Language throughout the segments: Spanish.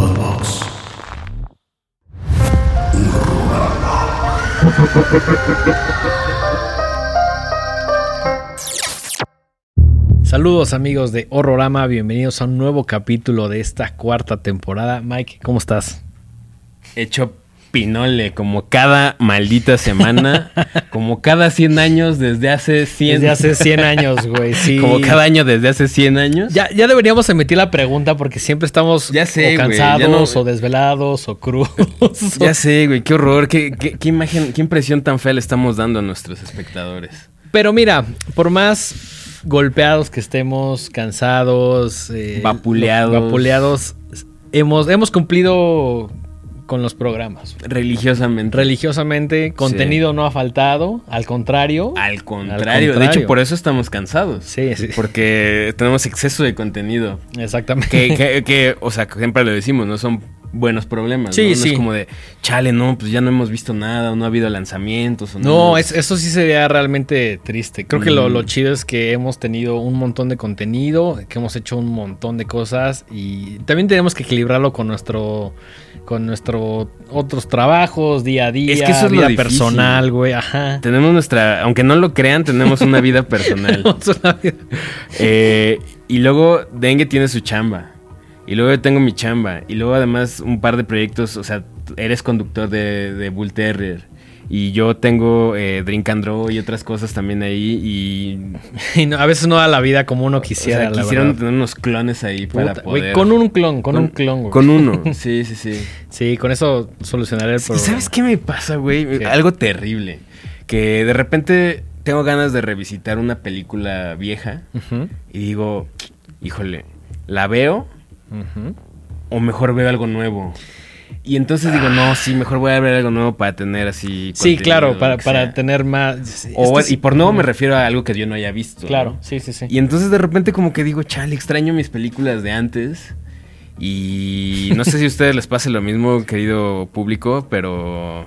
Podbox. Saludos amigos de Horrorama, bienvenidos a un nuevo capítulo de esta cuarta temporada. Mike, ¿cómo estás? Hecho pinole, como cada maldita semana, como cada 100 años desde hace 100 Desde hace 100 años, güey, sí. Como cada año desde hace 100 años. Ya, ya deberíamos emitir la pregunta porque siempre estamos Ya sé, o güey, cansados ya no- o desvelados o crudos. Ya sé, güey, qué horror, qué, qué- qué imagen, qué impresión tan fea le estamos dando a nuestros espectadores. Pero mira, por más golpeados que estemos, cansados, eh, Vapuleados. vapuleados, hemos, hemos cumplido con los programas. Religiosamente. Religiosamente, contenido no ha faltado, al contrario. Al contrario, Al de hecho por eso estamos cansados. Sí, sí. Porque tenemos exceso de contenido. Exactamente. Que, que, que, o sea, siempre lo decimos, no son buenos problemas. Sí, ¿no? No sí. es como de, chale, no, pues ya no hemos visto nada, o no ha habido lanzamientos. O No, es- eso sí sería realmente triste. Creo que lo, Mm. lo chido es que hemos tenido un montón de contenido, que hemos hecho un montón de cosas y también tenemos que equilibrarlo con nuestro con nuestro otros trabajos día a día, Es que eso es vida personal, güey, ajá. Tenemos nuestra, aunque no lo crean, tenemos una vida personal. Tenemos una vida- Eh, y luego Dengue tiene su chamba. Y luego tengo mi chamba. Y luego además un par de proyectos, o sea, eres conductor de, de Bull Terrier. Y yo tengo eh, Drink and Draw y otras cosas también ahí. Y y no- a veces no da la vida como uno o quisiera, sea, la quisieron tener unos clones ahí para Puta, poder... con un clon, con, un clon, güey. Con uno, sí, sí, sí. Sí, con eso solucionaré el ¿Y problema. sabes qué me pasa, güey? Algo terrible. Que de repente tengo ganas de revisitar una película vieja Ujú, y digo, híjole, ¿la veo o mejor veo algo nuevo? Y entonces digo, no, sí, mejor voy a ver algo nuevo para tener así. Sí, claro, para, para tener más... O, es que y por nuevo me refiero a algo que yo no haya visto. Claro, ¿no? sí, sí, sí. Y entonces de repente como que digo, chale, extraño mis películas de antes. Y no sé si a ustedes les pase lo mismo, querido público, pero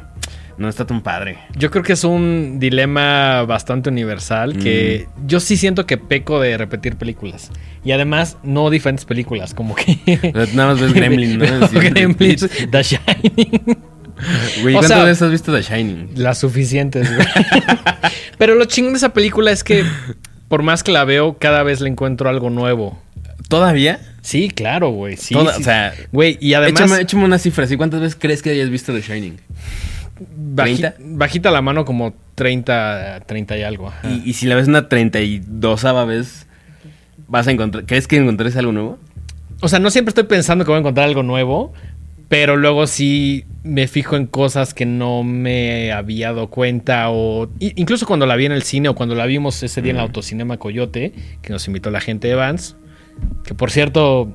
no está tan padre. Yo creo que es un dilema bastante universal que Mm. yo sí siento que peco de repetir películas. Y además, no diferentes películas, como que... Nada más ves Gremlin, ¿no? Gremlins, The Shining. Güey, O ¿cuántas sea- veces has visto The Shining? Las suficientes, güey. Pero lo chingón de esa película es que, por más que la veo, cada vez le encuentro algo nuevo. ¿Todavía? Sí, claro, güey. Sí, Toda- sí. O sea, Güey, y además... échame, échame una cifra. ¿sí? ¿Cuántas veces crees que hayas visto The Shining? Baji- 30. bajita la mano como 30, 30 y algo. ajá. Y, y si la ves una 32 vez, vas a encontrar... ¿Crees que encontres algo nuevo? O sea, no siempre estoy pensando que voy a encontrar algo nuevo, pero luego sí me fijo en cosas que no me había dado cuenta o incluso cuando la vi en el cine o cuando la vimos ese día en el autocinema Coyote, que nos invitó la gente de Vans, que por cierto,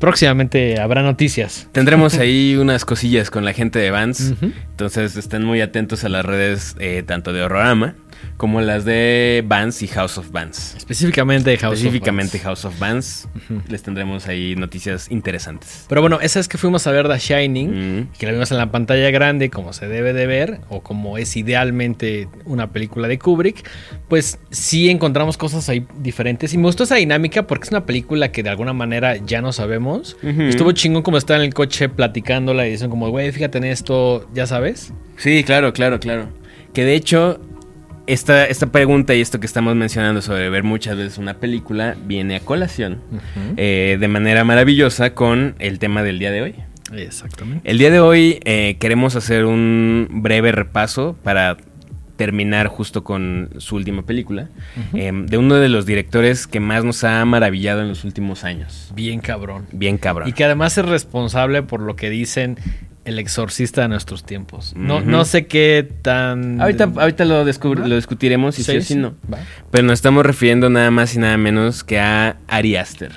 próximamente habrá noticias. Tendremos ahí unas cosillas con la gente de Vans. Entonces estén muy atentos a las redes eh, tanto de Horrorama como las de Vans y House of Vans. Específicamente House of Específicamente Vans. House of Vans. Les tendremos ahí noticias interesantes. Pero bueno, esa es que fuimos a ver The Shining, que la vimos en la pantalla grande como se debe de ver, o como es idealmente una película de Kubrick, pues sí encontramos cosas ahí diferentes. Y me gustó esa dinámica porque es una película que de alguna manera ya no sabemos. Estuvo chingón como estar en el coche platicándola y dicen como, güey, fíjate en esto, ya sabes. Sí, claro, claro, claro. Que de hecho, esta, esta pregunta y esto que estamos mencionando sobre ver muchas veces una película viene a colación eh, de manera maravillosa con el tema del día de hoy. Exactamente. El día de hoy eh, queremos hacer un breve repaso para terminar justo con su última película, eh, de uno de los directores que más nos ha maravillado en los últimos años. Bien cabrón. Bien cabrón. Y que además es responsable por lo que dicen el exorcista de nuestros tiempos. No, no sé qué tan... Ahorita, ahorita lo, discutiremos si sí, o si no. Va. Pero nos estamos refiriendo nada más y nada menos que a Ari Aster.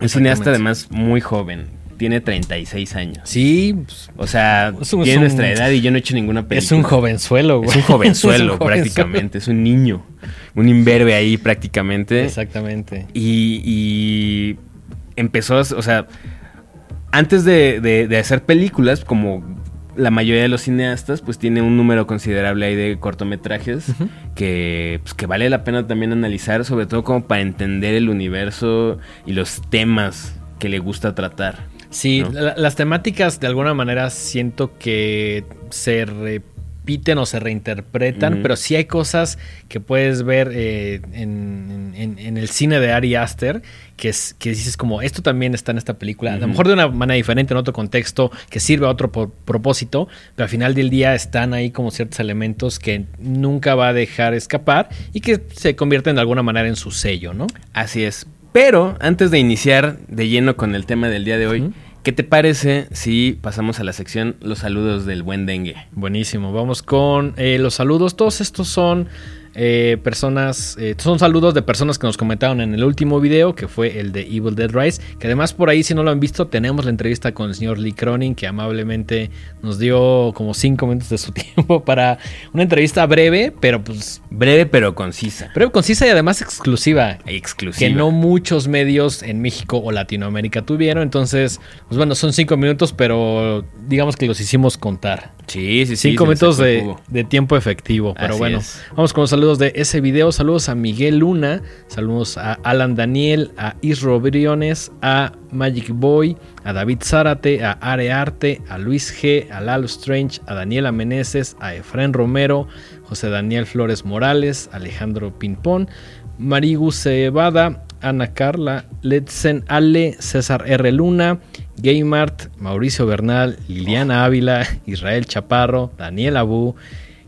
Un cineasta además muy joven. Tiene 36 años. Sí, pues, O sea, Es un- tiene es un- nuestra edad y yo no he hecho ninguna película. es un jovenzuelo, güey. Es un jovenzuelo Es un jovenzuelo. prácticamente. Es un niño. Un imberbe ahí prácticamente. Exactamente. Y, y empezó, o sea, antes de, de- de hacer películas, como la mayoría de los cineastas, pues tiene un número considerable ahí de cortometrajes que, pues, que vale la pena también analizar, sobre todo como para entender el universo y los temas que le gusta tratar. Sí, ¿no? la- las temáticas de alguna manera siento que se repiten o se reinterpretan, pero sí hay cosas que puedes ver eh, en, en- en el cine de Ari Aster que, es, que dices como esto también está en esta película, a lo mejor de una manera diferente, en otro contexto, que sirve a otro propósito, pero al final del día están ahí como ciertos elementos que nunca va a dejar escapar y que se convierten de alguna manera en su sello, ¿no? Así es. Pero antes de iniciar de lleno con el tema del día de hoy. ¿Qué te parece si pasamos a la sección Los saludos del buen dengue? Buenísimo, vamos con eh, los saludos. Todos estos son eh, personas, eh, son saludos de personas que nos comentaron en el último video, que fue el de Evil Dead Rise. Que además, por ahí, si no lo han visto, tenemos la entrevista con el señor Lee Cronin, que amablemente nos dio como cinco minutos de su tiempo para una entrevista breve, pero pues Breve pero concisa. breve, concisa y además exclusiva. Exclusiva. Que no muchos medios en México o Latinoamérica tuvieron. Entonces, pues bueno, son cinco minutos, pero digamos que los hicimos contar. Sí, sí, sí. Cinco minutos de, tiempo efectivo. Pero Así bueno, es. vamos con los saludos de ese video. Saludos a Miguel Luna, saludos a Alan Daniel, a Isro Briones, a Magic Boy, a David Zárate, a Are Arte, a Luis G, a Lalo Strange, a Daniela Meneses, a Efraín Romero, José Daniel Flores Morales, Alejandro Pinpón, Marigu Cebada, Ana Carla, Letzen Ale, César R. Luna, Gaymart, Mauricio Bernal, Liliana Ávila, Israel Chaparro, Daniel Abu,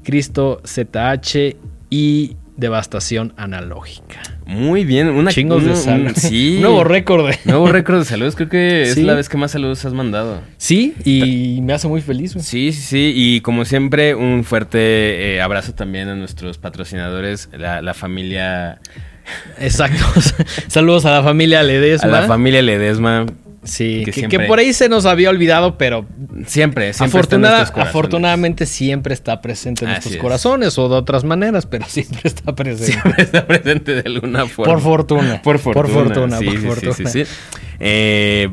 Cristo ZH y Devastación Analógica. Muy bien. Una, Chingos un- de un- salud. Sí. Nuevo récord. de- Nuevo récord de saludos. Creo que es Sí. la vez que más saludos has mandado. Sí, y me hace muy feliz. güey. Sí, sí, sí. Y como siempre, un fuerte eh, abrazo también a nuestros patrocinadores, la, la familia. Exacto. Saludos a la familia Ledesma. A la familia Ledesma. Sí, que que, siempre- que por ahí se nos había olvidado, pero Siempre, está en afortunadamente siempre está presente en Así nuestros es. corazones o de otras maneras, pero siempre está presente. Siempre está presente de alguna forma. Por fortuna. Por fortuna. Por fortuna, sí, por sí, sí, fortuna. sí, sí. Eh,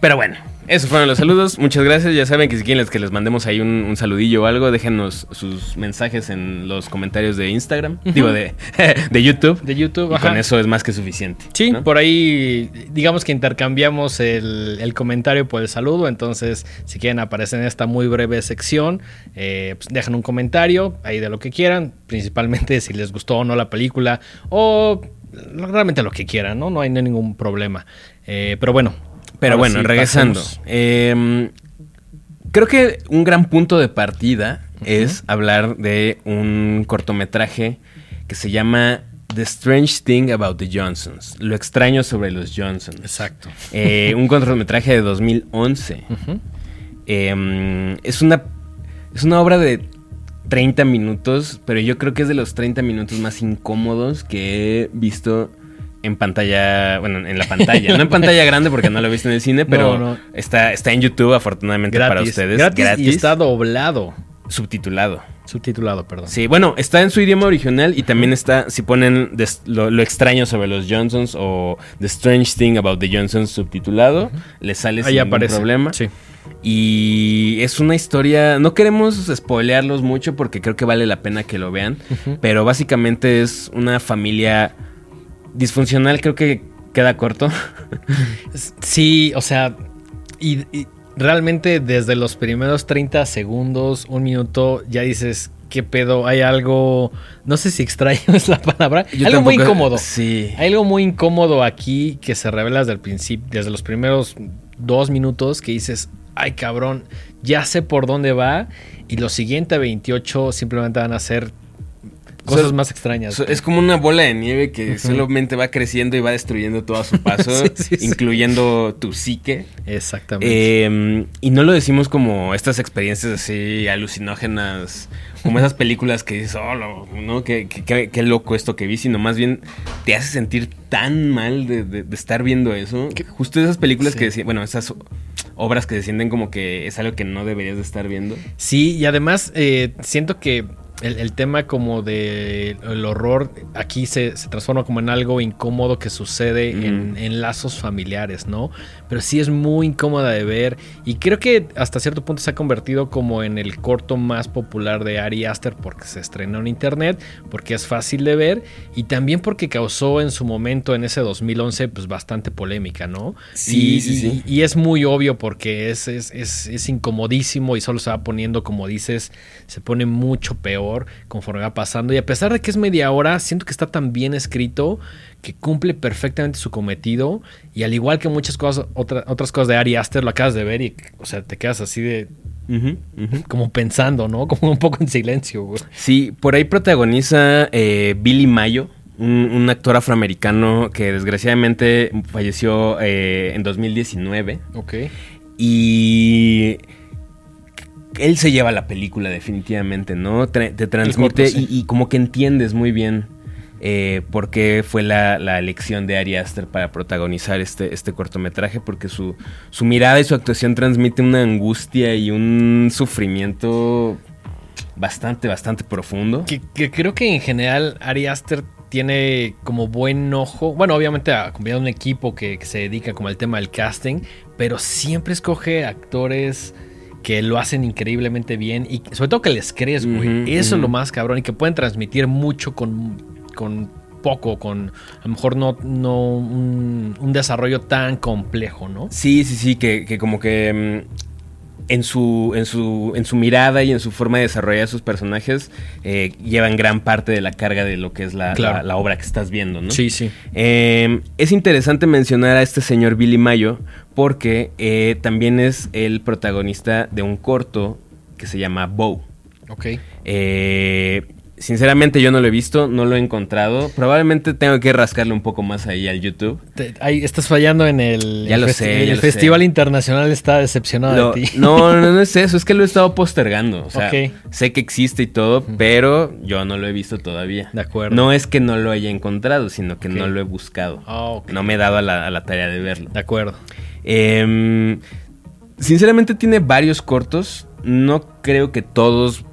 pero bueno, esos fueron los saludos. Muchas gracias. Ya saben que si quieren que les mandemos ahí un, un saludillo o algo, déjenos sus mensajes en los comentarios de Instagram. Digo, de, de YouTube. De YouTube, Y ajá. con eso es más que suficiente. Sí, ¿no? por ahí digamos que intercambiamos el, el comentario por el saludo, entonces si quieren aparecer en esta muy breve sección, eh, pues dejen un comentario ahí de lo que quieran, principalmente si les gustó o no la película o realmente lo que quieran, ¿no? No hay ningún problema. Eh, pero bueno. Pero ahora bueno, sí, regresando. Eh, creo que un gran punto de partida es hablar de un cortometraje que se llama The Strange Thing About the Johnsons. Lo extraño sobre los Johnsons. Exacto. Eh, un cortometraje de 2011. Ujú. Eh, es, una, es una obra de 30 minutos, pero yo creo que es de los 30 minutos más incómodos que he visto en pantalla, bueno, en la pantalla, no en pantalla grande porque no lo he visto en el cine, pero No, no. Está, está en YouTube afortunadamente para ustedes, gratis, gratis, y está doblado, subtitulado. subtitulado, perdón. Sí, bueno, está en su idioma original y también está, si ponen des- lo, lo extraño sobre los Johnsons o The Strange Thing About the Johnsons subtitulado, les sale Ahí sin ningún aparece. problema. Sí. Y es una historia, no queremos spoilearlos mucho porque creo que vale la pena que lo vean, pero básicamente es una familia disfuncional, creo que queda corto. Sí, o sea, y, y realmente desde los primeros 30 segundos, un minuto, ya dices, ¿qué pedo? Hay algo, no sé si extraño es la palabra, Yo algo muy incómodo. Sí. Hay algo muy incómodo aquí que se revela desde el principio, desde los primeros dos minutos que dices, ay cabrón, ya sé por dónde va y los siguientes 28 simplemente van a ser cosas O sea, más extrañas. So- Es como una bola de nieve que solamente va creciendo y va destruyendo todo a su paso, Sí, sí, sí. incluyendo tu psique. Exactamente. Eh, y no lo decimos como estas experiencias así alucinógenas, como esas películas que dices, oh, lo- ¿no? Qué, qué- loco esto que vi, sino más bien te hace sentir tan mal de, de- de estar viendo eso. Justo esas películas que decían, bueno, esas obras que se sienten como que es algo que no deberías de estar viendo. Sí, y además eh, siento que el, el tema como de el horror aquí se, se transforma como en algo incómodo que sucede en, en lazos familiares, ¿no? Pero sí es muy incómoda de ver y creo que hasta cierto punto se ha convertido como en el corto más popular de Ari Aster porque se estrenó en internet, porque es fácil de ver y también porque causó en su momento en ese 2011 pues bastante polémica, ¿no? Sí, y, sí, sí. y- y es muy obvio porque es, es, es, es incomodísimo y solo se va poniendo, como dices, se pone mucho peor conforme va pasando. Y a pesar de que es media hora, siento que está tan bien escrito que cumple perfectamente su cometido. Y al igual que muchas cosas, otra- otras cosas de Ari Aster, lo acabas de ver y, o sea, te quedas así de, como pensando, ¿no? Como un poco en silencio, güey. Sí, por ahí protagoniza eh, Billy Mayo, un, un actor afroamericano que desgraciadamente falleció eh, en 2019. Ok. Y él se lleva la película definitivamente, ¿no? Tra- te transmite corto, sí. y, y como que entiendes muy bien eh, por qué fue la, la elección de Ari Aster para protagonizar este, este cortometraje, porque su, su mirada y su actuación transmite una angustia y un sufrimiento bastante, bastante profundo. Que, que creo que en general Ari Aster tiene como buen ojo. Bueno, obviamente ha acompañado un equipo que, que se dedica como al tema del casting, pero siempre escoge actores que lo hacen increíblemente bien y sobre todo que les crees, güey. Eso es lo más cabrón y que pueden transmitir mucho con, con poco, con a lo mejor no, no un, un desarrollo tan complejo, ¿no? Sí, sí, sí, que, que como que mm, en, su, en, su, en su mirada y en su forma de desarrollar sus personajes eh, llevan gran parte de la carga de lo que es la, Claro. la- la obra que estás viendo, ¿no? Sí, sí. Eh, es interesante mencionar a este señor Billy Mayo porque eh, también es el protagonista de un corto que se llama Bow. Ok. Eh, sinceramente yo no lo he visto, no lo he encontrado. Probablemente tengo que rascarle un poco más ahí al YouTube. Te- ahí estás fallando en el, Ya el lo sé, ya el lo Festival sé. Internacional está decepcionado Lo- de ti. no, no, no es eso, es que lo he estado postergando. O sea, Ok. sé que existe y todo, pero yo no lo he visto todavía. De acuerdo. No es que no lo haya encontrado, sino que no lo he buscado. Ah, ok. No me he dado a la, a la tarea de verlo. De acuerdo. Em, sinceramente tiene varios cortos. No creo que todos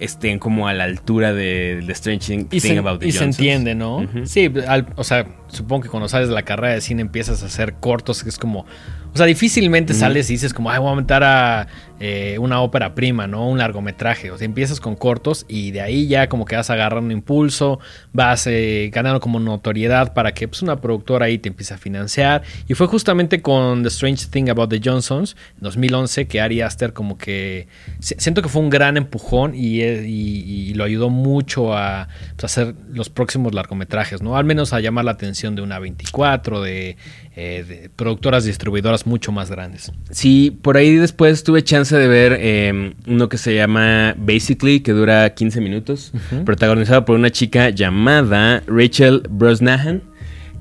estén como a la altura de The Strange Thing, Y, Thing se, About the y se entiende, ¿no? Sí, al- o sea, supongo que cuando sales de la carrera de cine empiezas a hacer cortos, que es como... O sea, difícilmente sales y dices como, ay, voy a aumentar a eh, una ópera prima, ¿no? Un largometraje. O sea, empiezas con cortos y de ahí ya como que vas agarrando impulso, vas eh, ganando como notoriedad para que pues, una productora ahí te empiece a financiar. Y fue justamente con The Strange Thing About the Johnsons, en 2011, que Ari Aster como que... si- Siento que fue un gran empujón y, eh, lo ayudó mucho a pues, hacer los próximos largometrajes, ¿no? Al menos a llamar la atención de una 24, de, eh, de productoras distribuidoras mucho más grandes. Sí, por ahí después tuve chance de ver em, uno que se llama Basically, que dura 15 minutos, protagonizado por una chica llamada Rachel Brosnahan,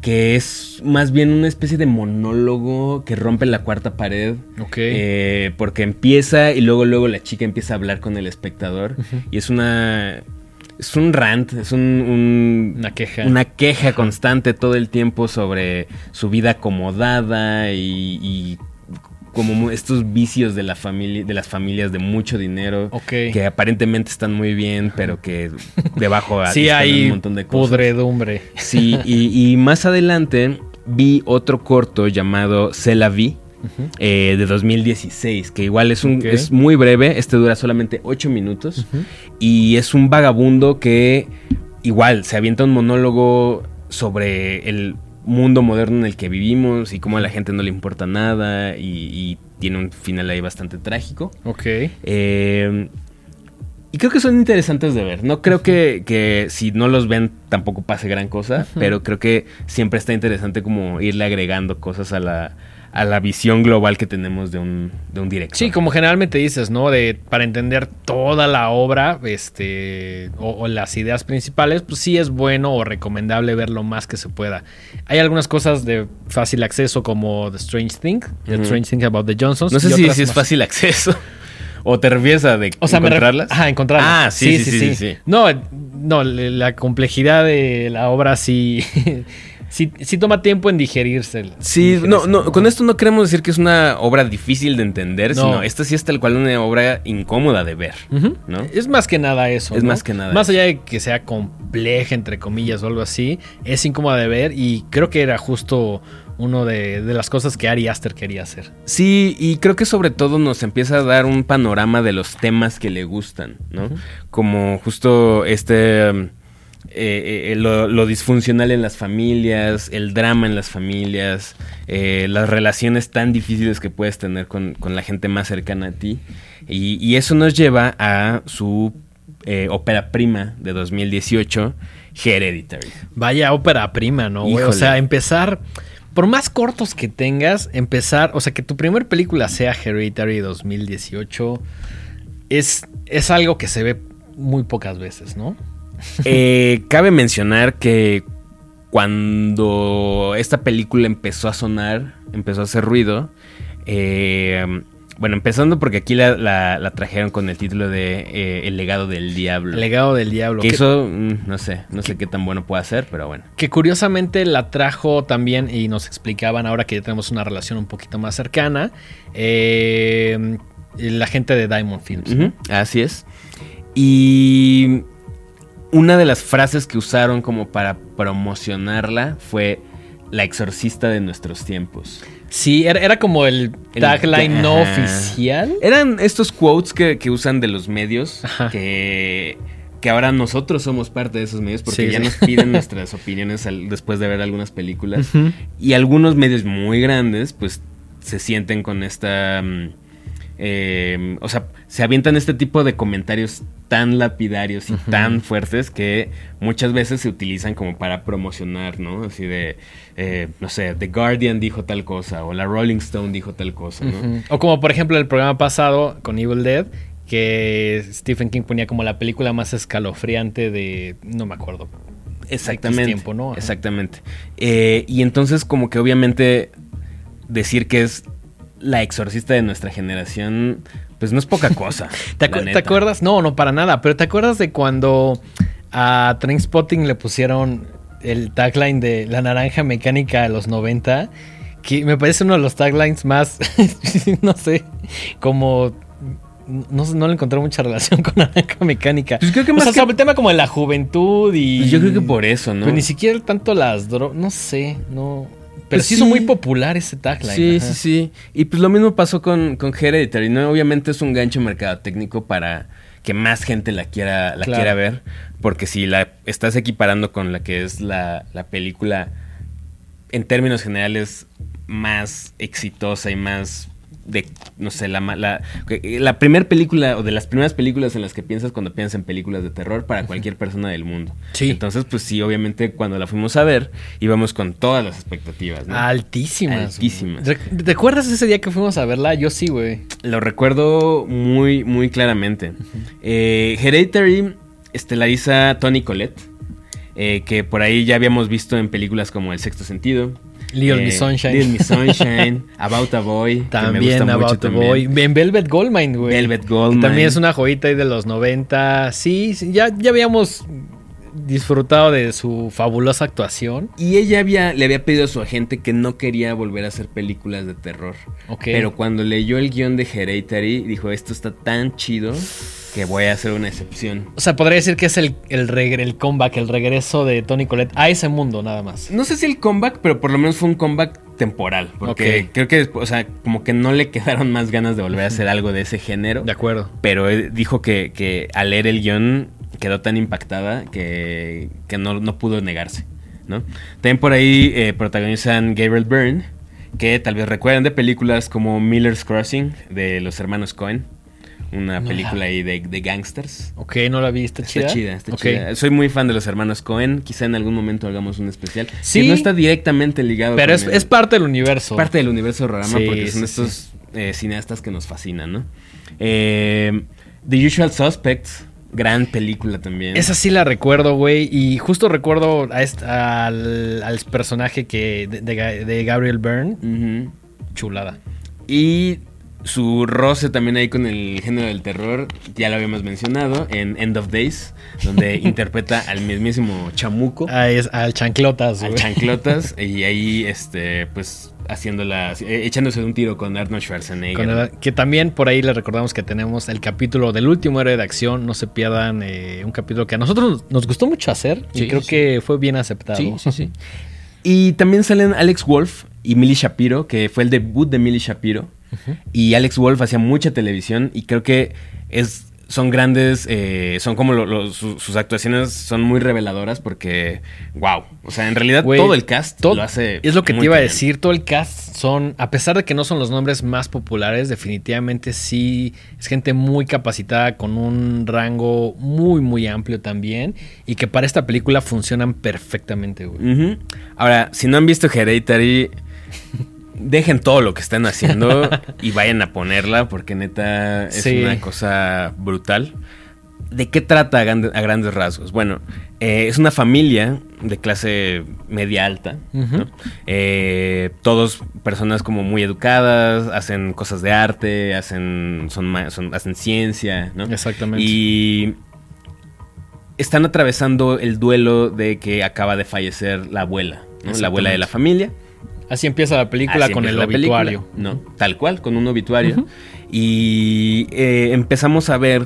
que es más bien una especie de monólogo que rompe la cuarta pared. Ok. Eh, porque empieza y luego luego la chica empieza a hablar con el espectador y es una es un rant, es un, un- Una queja. una queja constante todo el tiempo sobre su vida acomodada y, y como estos vicios de la familia de las familias de mucho dinero Ok. que aparentemente están muy bien pero que debajo sí hay un montón de cosas. pudredumbre. Sí, y, y más adelante vi otro corto llamado C'est la eh, de 2016, que igual es, un, es muy breve, este dura solamente 8 minutos, y es un vagabundo que igual se avienta un monólogo sobre el mundo moderno en el que vivimos y cómo a la gente no le importa nada, y, y tiene un final ahí bastante trágico. Ok. Eh, y creo que son interesantes de ver. No creo que, que si no los ven tampoco pase gran cosa, pero creo que siempre está interesante como irle agregando cosas a la, a la visión global que tenemos de un, de un director. Sí, como generalmente dices, ¿no? De para entender toda la obra, este, o, o las ideas principales, pues sí es bueno o recomendable ver lo más que se pueda. Hay algunas cosas de fácil acceso como The Strange Thing, The. Strange Thing About the Johnsons. No sé si, si es más. fácil acceso. ¿O te refieres a de O sea, encontrarlas? Ajá, encontrarlas. Ah, sí, sí, sí, sí, sí. No, no, le- la complejidad de la obra sí, sí, sí toma tiempo en digerirse. Sí, digerirse, no, no, con esto no queremos decir que es una obra difícil de entender, No. sino esta sí es tal cual una obra incómoda de ver. ¿no? Es más que nada eso. Es ¿no? más que nada Más eso. allá de que sea compleja, entre comillas, o algo así, es incómoda de ver y creo que era justo uno de, de las cosas que Ari Aster quería hacer. Sí, y creo que sobre todo nos empieza a dar un panorama de los temas que le gustan, ¿no? Como justo este... um, eh, eh, lo, lo disfuncional en las familias, el drama en las familias, eh, las relaciones tan difíciles que puedes tener con, con la gente más cercana a ti. Y, y eso nos lleva a su eh, ópera prima de 2018, Hereditary. Vaya ópera prima, ¿no? güey? O sea, empezar, por más cortos que tengas, empezar, o sea, que tu primer película sea Hereditary 2018, es, es algo que se ve muy pocas veces, ¿no? Eh, cabe mencionar que cuando esta película empezó a sonar, empezó a hacer ruido, eh, bueno, empezando porque aquí la, la- la trajeron con el título de eh, El legado del diablo. El legado del diablo. que que- eso, mm, no sé, no sé qué tan bueno puede ser, pero bueno. Que curiosamente la trajo también y nos explicaban ahora que ya tenemos una relación un poquito más cercana. eh, la gente de Diamond Films. Así es. Y una de las frases que usaron como para promocionarla fue la exorcista de nuestros tiempos. Sí, era, era como el tagline no oficial. Eran estos quotes que, que usan de los medios Ajá. que, que ahora nosotros somos parte de esos medios porque Sí, ya sí. nos piden nuestras opiniones al- después de ver algunas películas. Y algunos medios muy grandes pues se sienten con esta... mm, eh, o sea, se avientan este tipo de comentarios tan lapidarios y tan fuertes que muchas veces se utilizan como para promocionar, ¿no? Así de, eh, no sé, The Guardian dijo tal cosa o la Rolling Stone dijo tal cosa, ¿no? O como por ejemplo el programa pasado con Evil Dead, que Stephen King ponía como la película más escalofriante de... No me acuerdo. Exactamente. Exactamente. Eh, y entonces, como que obviamente decir que es la exorcista de nuestra generación, pues no es poca cosa. ¿Te, acu- acuerdas? No, no, para nada. Pero ¿te acuerdas de cuando a Trainspotting le pusieron el tagline de la naranja mecánica de los 90? Que me parece uno de los taglines más, no sé, como... No, no le encontré mucha relación con naranja mecánica. Pues creo que O más sea, que- sobre el tema como de la juventud y... Pues yo creo que por eso, ¿no? Pues ni siquiera tanto las drogas, no sé, no... Pero sí hizo muy popular ese tagline. Sí, ajá. sí, sí. Y pues lo mismo pasó con, con Hereditary, ¿no? Obviamente es un gancho mercado técnico para que más gente la quiera, la Claro. quiera ver. Porque si la estás equiparando con la que es la, la película, en términos generales, más exitosa y más de, no sé, la, la, la primera película o de las primeras películas en las que piensas cuando piensas en películas de terror para cualquier persona del mundo. Sí. Entonces, pues sí, obviamente cuando la fuimos a ver, íbamos con todas las expectativas, ¿no? Altísimas. Altísimas. Rec- ¿Te acuerdas ese día que fuimos a verla? Yo sí, güey. Lo recuerdo muy, muy claramente. Eh, Hereditary estelariza Tony Collette, eh, que por ahí ya habíamos visto en películas como El Sexto Sentido. Little eh, Miss Sunshine. Little Miss Sunshine, About a Boy. que me También gusta mucho About también. Boy. En Velvet Goldmine, güey. Velvet Goldmine. También es una joyita ahí de los 90. Sí, sí, ya, ya habíamos disfrutado de su fabulosa actuación. Y ella había, le había pedido a su agente que no quería volver a hacer películas de terror. Ok. Pero cuando leyó el guion de Hereditary, dijo, esto está tan chido que voy a hacer una excepción. O sea, podría decir que es el, el, regre- el comeback, el regreso de Tony Collette a ese mundo, nada más. No sé si el comeback, pero por lo menos fue un comeback temporal. Porque creo que, o sea, como que no le quedaron más ganas de volver a hacer algo de ese género. De acuerdo. Pero dijo que, que al leer el guion quedó tan impactada que, que no, no pudo negarse. ¿no? También por ahí eh, protagonizan Gabriel Byrne, que tal vez recuerdan de películas como Miller's Crossing de los hermanos Cohen. Una No la- película ahí de, de gangsters. Ok, no la vi, está chida. Está chida, está chida. Soy muy fan de los hermanos Cohen. Quizá en algún momento hagamos un especial. Sí. Que no está directamente ligado Pero es, el- es parte del universo. parte del universo Rorama Sí, porque son sí, estos eh, cineastas que nos fascinan, ¿no? Eh, The Usual Suspects, gran película también. Esa sí la recuerdo, güey. Y justo recuerdo a est- al, al personaje que de, de Ga- de Gabriel Byrne. Chulada. Y su roce también ahí con el género del terror, ya lo habíamos mencionado, en End of Days, donde interpreta al mismísimo Chamuco. Ah, es, al Chanclotas, Al. Chanclotas, y ahí, este, pues, haciéndola, eh, echándose un tiro con Arnold Schwarzenegger. Con el- que también por ahí les recordamos que tenemos el capítulo del último héroe de acción. No se pierdan eh, un capítulo que a nosotros nos gustó mucho hacer y creo sí. que fue bien aceptado. Sí, sí, sí. Y también salen Alex Wolf y Millie Shapiro, que fue el debut de Millie Shapiro. Y Alex Wolf hacía mucha televisión y creo que es, son grandes, eh, son como lo- lo- su- sus actuaciones son muy reveladoras porque, wow, o sea, en realidad todo el cast todo- lo hace. Es lo que te iba a decir. Todo el cast son, a pesar de que no son los nombres más populares, definitivamente sí es gente muy capacitada con un rango muy, muy amplio también. Y que para esta película funcionan perfectamente, güey. Ahora, si no han visto Hereditary, dejen todo lo que están haciendo y vayan a ponerla porque neta es Sí. una cosa brutal. ¿De qué trata a, grande- a grandes rasgos? Bueno, eh, es una familia de clase media alta. Eh, todos personas como muy educadas, hacen cosas de arte, hacen, son, hacen ciencia, ¿no? Exactamente. Y están atravesando el duelo de que acaba de fallecer la abuela, ¿no? la abuela de la familia. Así empieza la película Así con el película, obituario. ¿no? Tal cual, con un obituario. Y eh, empezamos a ver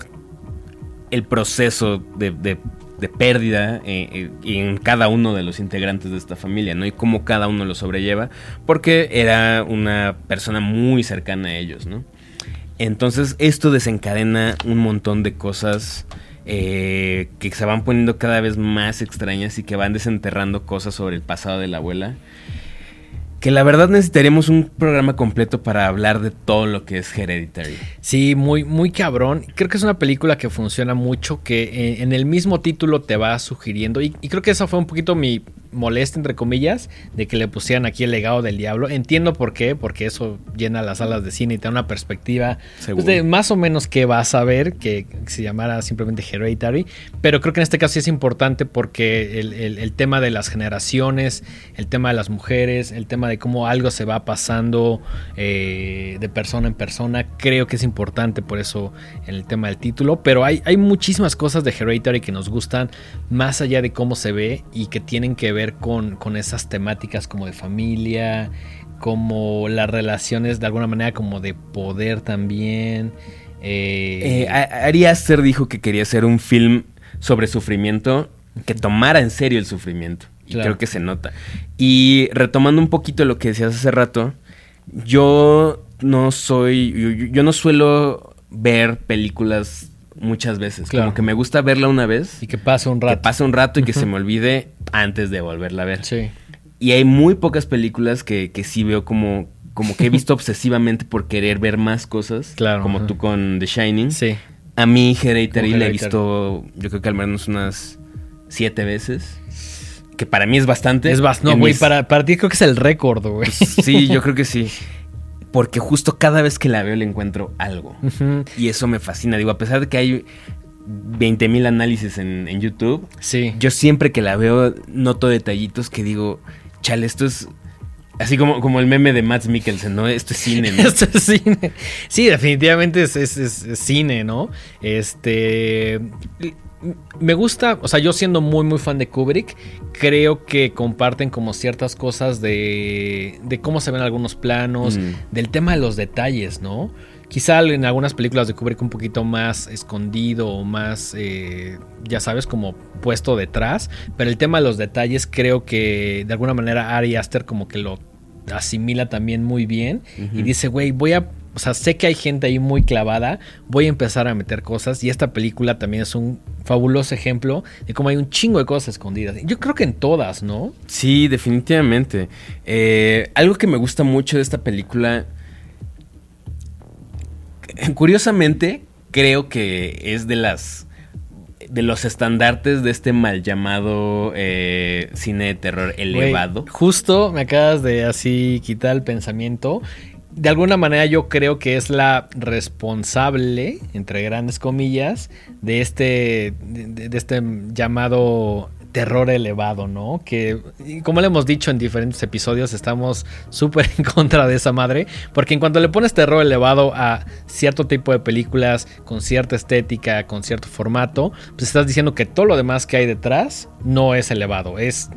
el proceso de, de- de pérdida eh, eh, en cada uno de los integrantes de esta familia, ¿no? Y cómo cada uno lo sobrelleva, porque era una persona muy cercana a ellos, ¿no? Entonces esto desencadena un montón de cosas eh, que se van poniendo cada vez más extrañas y que van desenterrando cosas sobre el pasado de la abuela. Que la verdad necesitaríamos un programa completo para hablar de todo lo que es Hereditary. Sí, muy, muy cabrón. Creo que es una película que funciona mucho, que eh, en el mismo título te va sugiriendo. Y, y creo que esa fue un poquito mi molestia, entre comillas, de que le pusieran aquí el legado del diablo. Entiendo por qué, porque eso llena las salas de cine y te da una perspectiva pues, de más o menos qué vas a ver, que, se llamara simplemente Hereditary. Pero creo que en este caso sí es importante porque el, el- el tema de las generaciones, el tema de las mujeres, el tema de cómo algo se va pasando eh, de persona en persona, creo que es importante por eso en el tema del título. Pero hay, hay muchísimas cosas de Hereditary que nos gustan, más allá de cómo se ve y que tienen que ver con, con esas temáticas como de familia, como las relaciones de alguna manera como de poder también. Eh, Eh, Ari Aster dijo que quería hacer un film sobre sufrimiento que tomara en serio el sufrimiento. Y Claro. creo que se nota. Y retomando un poquito lo que decías hace rato, yo no soy, yo no suelo ver películas muchas veces. Claro. Como que me gusta verla una vez, y que pase un que rato. pase un rato y que se me olvide antes de volverla a ver. Sí. Y hay muy pocas películas que, que sí veo como, como que he visto obsesivamente por querer ver más cosas. Claro, Como ajá. tú con The Shining. Sí. A mí Hereditary la he visto, yo creo que al menos unas siete veces. Que para mí es bastante. Es bastante. No, güey, mis- para, para ti creo que es el récord, güey. Sí, yo creo que sí. Porque justo cada vez que la veo le encuentro algo. Y eso me fascina. Digo, a pesar de que hay 20 mil análisis en, en YouTube, Sí. yo siempre que la veo noto detallitos que digo, chale, esto es... Así como, como el meme de Matt Mikkelsen, ¿no? Esto es cine, ¿no? Esto es cine. Sí, definitivamente es- es cine, ¿no? Este. Me gusta, o sea, yo siendo muy, muy fan de Kubrick, creo que comparten como ciertas cosas de, de cómo se ven algunos planos, Mm. del tema de los detalles, ¿no? Quizá en algunas películas de Kubrick un poquito más escondido o más, eh, ya sabes, como puesto detrás, pero el tema de los detalles creo que de alguna manera Ari Aster como que lo asimila también muy bien y dice, güey, voy a, o sea, sé que hay gente ahí muy clavada, voy a empezar a meter cosas y esta película también es un fabuloso ejemplo de cómo hay un chingo de cosas escondidas. Yo creo que en todas, ¿no? Sí, definitivamente. Eh, algo que me gusta mucho de esta película, curiosamente, creo que es de las de los estandartes de este mal llamado eh, cine de terror elevado. Justo me acabas de así quitar el pensamiento. De alguna manera yo creo que es la responsable, entre grandes comillas, de este, de, este llamado terror elevado, ¿no? Que, como le hemos dicho en diferentes episodios, estamos súper en contra de esa madre, porque en cuanto le pones terror elevado a cierto tipo de películas, con cierta estética, con cierto formato, pues estás diciendo que todo lo demás que hay detrás no es elevado, es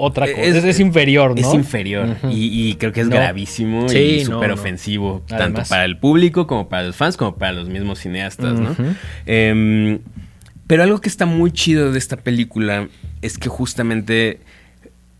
otra cosa. Es, inferior, ¿no? Es inferior. y, creo que es gravísimo y súper ofensivo. Tanto para el público, como para los fans, como para los mismos cineastas, ¿no? Em, pero algo que está muy chido de esta película es que justamente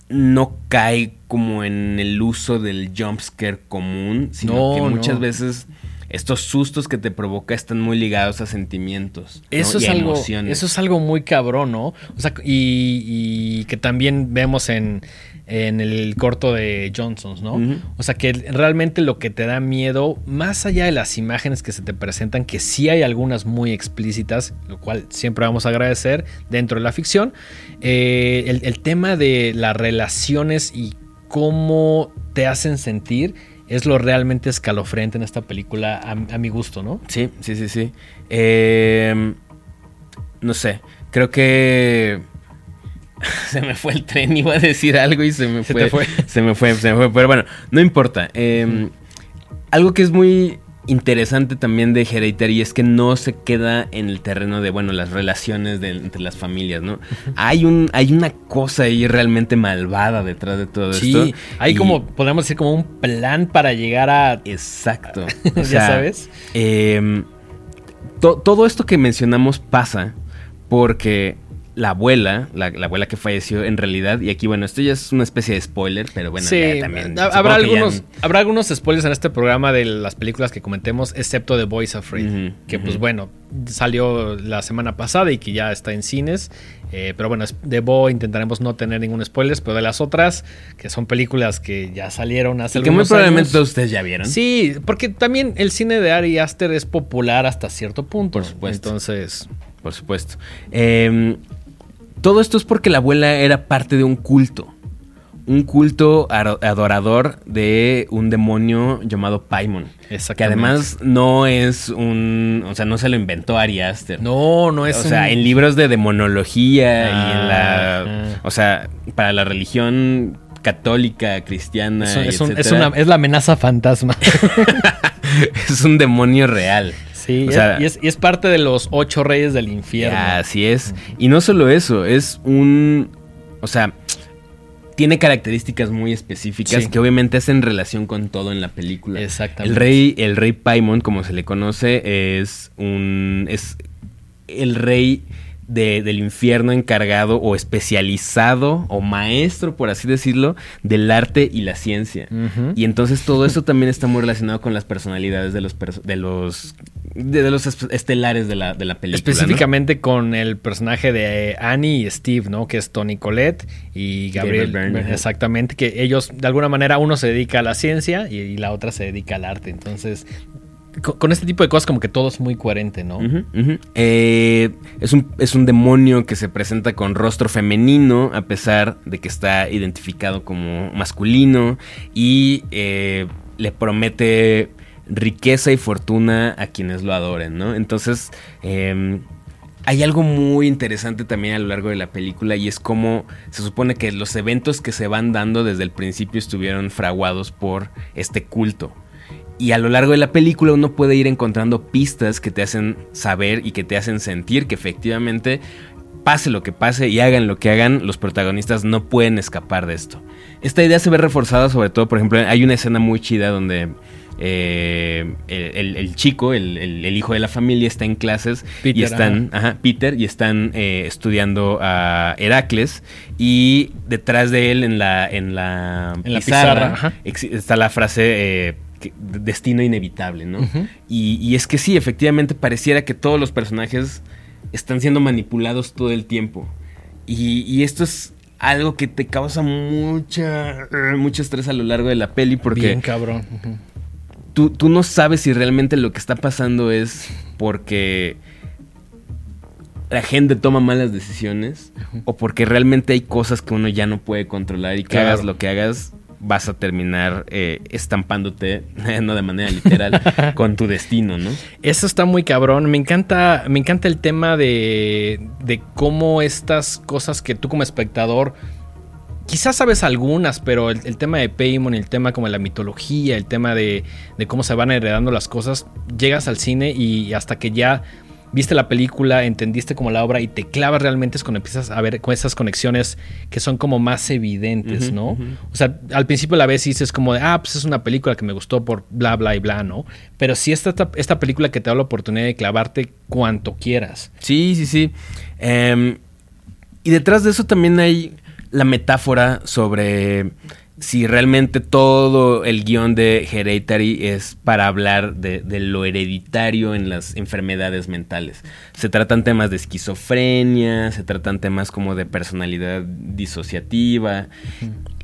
no cae como en el uso del jumpscare común, sino que muchas veces estos sustos que te provoca están muy ligados a sentimientos eso es algo, Eso es algo muy cabrón, ¿no? O sea, y, que también vemos en, el corto de Johnsons, ¿no? O sea, que realmente lo que te da miedo, más allá de las imágenes que se te presentan, que sí hay algunas muy explícitas, lo cual siempre vamos a agradecer dentro de la ficción, eh, el, el tema de las relaciones y cómo te hacen sentir es lo realmente escalofriante en esta película a, mi gusto, ¿no? Sí, sí, sí, sí. Em, no sé, creo que se me fue el tren, iba a decir algo y se me fue. Se me fue, se me fue, pero bueno, no importa. Em, algo que es muy interesante también de Hereditary es que no se queda en el terreno de, bueno, las relaciones entre las familias, ¿no? hay, un, hay una cosa ahí realmente malvada detrás de todo esto. Sí, hay como, podemos decir, como un plan para llegar a... Exacto. ya sabes. Em, todo esto que mencionamos pasa porque la abuela, la, abuela que falleció en realidad, y aquí bueno, esto ya es una especie de spoiler, pero bueno, también... Habrá algunos, habrá algunos spoilers en este programa de las películas que comentemos, excepto The Voice of Free, que pues bueno, salió la semana pasada y que ya está en cines, eh, pero bueno, de Bo intentaremos no tener ningún spoiler, pero de las otras, que son películas que ya salieron hace y que muy probablemente ustedes ya vieron. Sí, porque también el cine de Ari Aster es popular hasta cierto punto. Por supuesto. Entonces... Por supuesto. Eh, todo esto es porque la abuela era parte de un culto. Un culto adorador de un demonio llamado Paimon. Que además no es un. O sea, no se lo inventó Ari Aster. No, no es. O sea, en libros de demonología y en la. Ah. O sea, para la religión católica, cristiana. Es, es, una, es la amenaza fantasma. es un demonio real. Sí, y, es, parte de los ocho reyes del infierno. Así es. Y no solo eso, es un. O sea, tiene características muy específicas que obviamente hacen relación con todo en la película. Exactamente. El rey, el rey Paimon, como se le conoce, es un. es el rey del infierno encargado o especializado o maestro, por así decirlo, del arte y la ciencia. Y entonces todo eso también está muy relacionado con las personalidades de los de los de, los estelares de la, de la película. Específicamente con el personaje de Annie y Steve, ¿no? Que es Tony Collette y Gabriel. exactamente, que ellos de alguna manera uno se dedica a la ciencia y la otra se dedica al arte. Entonces con, este tipo de cosas como que todo es muy coherente, ¿no? Eh, es, un, es un demonio que se presenta con rostro femenino a pesar de que está identificado como masculino y eh, le promete riqueza y fortuna a quienes lo adoren, ¿no? Entonces, em, hay algo muy interesante también a lo largo de la película y es cómo se supone que los eventos que se van dando desde el principio estuvieron fraguados por este culto. Y a lo largo de la película uno puede ir encontrando pistas que te hacen saber y que te hacen sentir que efectivamente, pase lo que pase y hagan lo que hagan, los protagonistas no pueden escapar de esto. Esta idea se ve reforzada sobre todo, por ejemplo, hay una escena muy chida donde eh, el, chico, el, hijo de la familia, está en clases y están, Peter, y están eh, estudiando a Heracles y detrás de él en la, en la, pizarra, está la frase eh, destino inevitable, ¿no? y, es que sí, efectivamente pareciera que todos los personajes están siendo manipulados todo el tiempo. Y, esto es algo que te causa mucha, mucho estrés a lo largo de la peli porque... Bien cabrón. tú, tú no sabes si realmente lo que está pasando es porque la gente toma malas decisiones o porque realmente hay cosas que uno ya no puede controlar y que hagas lo que hagas vas a terminar eh, estampándote, no de manera literal, con tu destino, ¿no? Eso está muy cabrón. Me encanta, me encanta el tema de, de cómo estas cosas que tú como espectador quizás sabes algunas, pero el, tema de Paymon, el tema como de la mitología, el tema de, de, cómo se van heredando las cosas, llegas al cine y hasta que ya viste la película, entendiste como la obra y te clavas realmente es cuando empiezas a ver con esas conexiones que son como más evidentes, ¿no? O sea, al principio la ves y dices como de, ah, pues es una película que me gustó por bla, bla y bla, ¿no? Pero sí esta, esta película que te da la oportunidad de clavarte cuanto quieras. Sí, sí, sí. Em, y detrás de eso también hay la metáfora sobre si realmente todo el guion de Hereditary es para hablar de, lo hereditario en las enfermedades mentales. Se tratan temas de esquizofrenia, se tratan temas como de personalidad disociativa.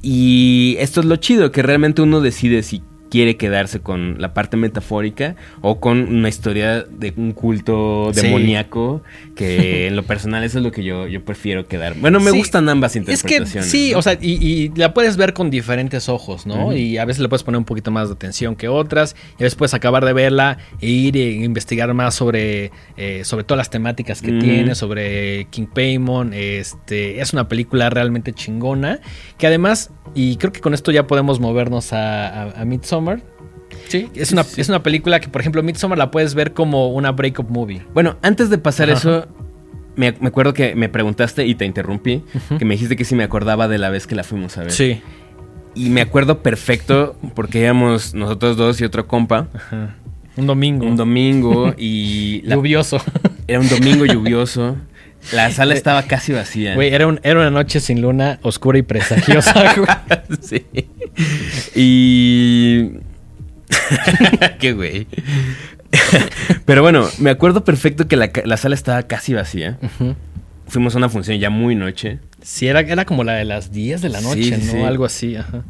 Y esto es lo chido, que realmente uno decide si quiere quedarse con la parte metafórica o con una historia de un culto demoníaco que en lo personal eso es lo que yo, yo prefiero quedar. Bueno, me gustan ambas interpretaciones. Es que, sí, o sea, y, la puedes ver con diferentes ojos, ¿no? Y a veces le puedes poner un poquito más de atención que otras y a veces puedes acabar de verla e ir e investigar más sobre, eh, sobre todas las temáticas que tiene, sobre King Paymon. Este, es una película realmente chingona que además, y creo que con esto ya podemos movernos a, a, a Midsommar. Sí, es una, es una película que, por ejemplo, Midsommar la puedes ver como una breakup movie. Bueno, antes de pasar eso, me, acuerdo que me preguntaste y te interrumpí, que me dijiste que si me acordaba de la vez que la fuimos a ver. Sí. Y me acuerdo perfecto porque íbamos nosotros dos y otro compa. Un domingo. Un domingo y... lluvioso. Era un domingo lluvioso. La sala estaba casi vacía. Güey, era, era una noche sin luna, oscura y presagiosa, sí. Y. Qué güey. Pero bueno, me acuerdo perfecto que la, sala estaba casi vacía. Fuimos a una función ya muy noche. Sí, era, era como la de las 10 de la noche, ¿no? Algo así, ajá.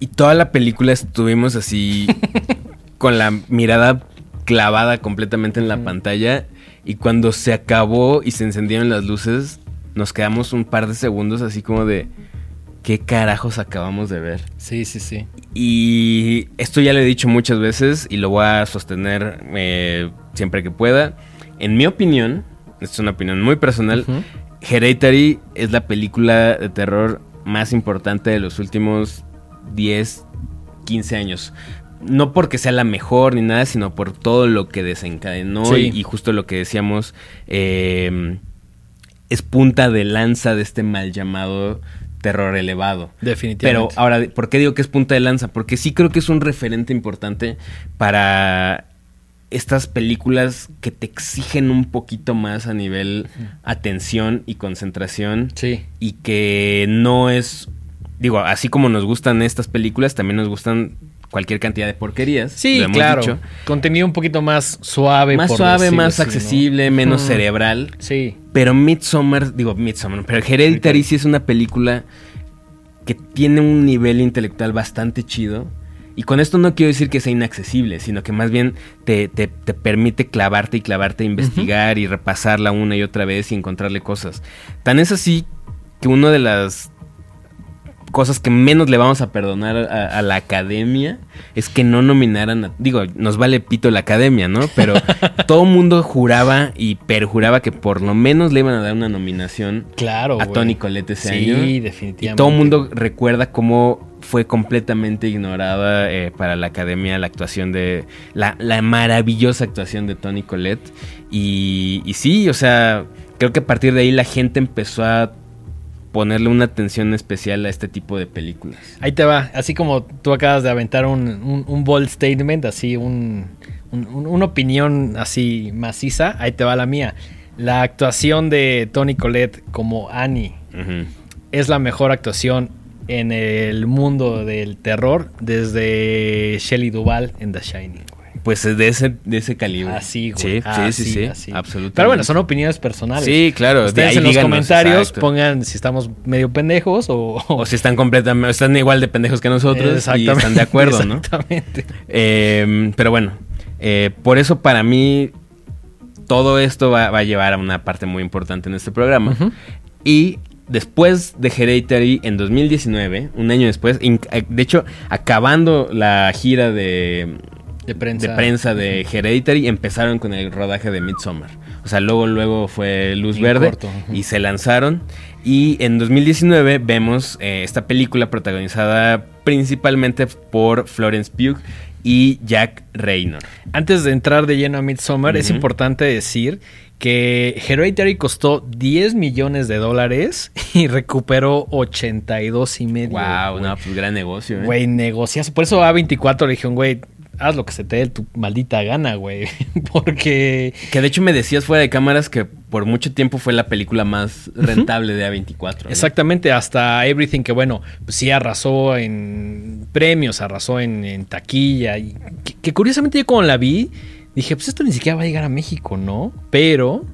Y toda la película estuvimos así con la mirada clavada completamente en la pantalla. Y cuando se acabó y se encendieron las luces, nos quedamos un par de segundos así como de qué carajos acabamos de ver. Sí, sí, sí. Y esto ya lo he dicho muchas veces y lo voy a sostener eh, siempre que pueda. En mi opinión, es una opinión muy personal, Hereditary es la película de terror más importante de los últimos 10, 15 años. No porque sea la mejor ni nada, sino por todo lo que desencadenó y, justo lo que decíamos, eh, es punta de lanza de este mal llamado terror elevado. Definitivamente. Pero ahora, ¿por qué digo que es punta de lanza? Porque sí creo que es un referente importante para estas películas que te exigen un poquito más a nivel atención y concentración. Sí. Y que no es. Digo, así como nos gustan estas películas, también nos gustan cualquier cantidad de porquerías. Sí, claro. Contenido un poquito más suave. Más suave, más accesible, menos cerebral. Sí. Pero Midsommar, digo Midsommar, pero Hereditary sí es una película que tiene un nivel intelectual bastante chido. Y con esto no quiero decir que sea inaccesible, sino que más bien te, te, permite clavarte y clavarte investigar y repasarla una y otra vez y encontrarle cosas. Tan es así que una de las cosas que menos le vamos a perdonar a, la academia es que no nominaran digo, nos vale pito la academia, ¿no? Pero todo el mundo juraba y perjuraba que por lo menos le iban a dar una nominación claro, a Tony Colette ese año. Sí, definitivamente. Y todo el mundo recuerda cómo fue completamente ignorada eh, para la academia la actuación de. La, maravillosa actuación de Tony Colette. Y, y sí, o sea, creo que a partir de ahí la gente empezó a ponerle una atención especial a este tipo de películas. Ahí te va, así como tú acabas de aventar un, un, bold statement, así un, una opinión así maciza, ahí te va la mía. La actuación de Tony Collette como Annie es la mejor actuación en el mundo del terror desde Shelley Duvall en The Shining. Pues de ese, de ese calibre. Así, güey. Sí, sí, sí, absolutamente. Pero bueno, son opiniones personales. Sí, claro. Ustedes en los comentarios pongan si estamos medio pendejos o... O si están completamente... Están igual de pendejos que nosotros y están de acuerdo, ¿no? Exactamente. Em, pero bueno, eh, por eso para mí todo esto va, a llevar a una parte muy importante en este programa. Y después de Hereditary en 2019, un año después, eh, de hecho, acabando la gira de, De prensa. de prensa de Hereditary, empezaron con el rodaje de Midsommar. O sea, luego, luego fue luz verde corto, y se lanzaron. Y en 2019 vemos eh, esta película protagonizada principalmente por Florence Pugh y Jack Raynor. Antes de entrar de lleno a Midsommar, es importante decir que Hereditary costó 10 millones de dólares y recuperó 82 y medio. Wow, no, pues gran negocio, ¿eh? Güey, negocias. Por eso A24 le dijeron, güey, haz lo que se te dé tu maldita gana, güey. Porque Que de hecho me decías fuera de cámaras que por mucho tiempo fue la película más rentable de A24. ¿no? exactamente hasta Everything, que bueno, pues sí arrasó en premios, arrasó en, en taquilla. Y que, que curiosamente yo cuando la vi, dije, pues esto ni siquiera va a llegar a México, ¿no? Pero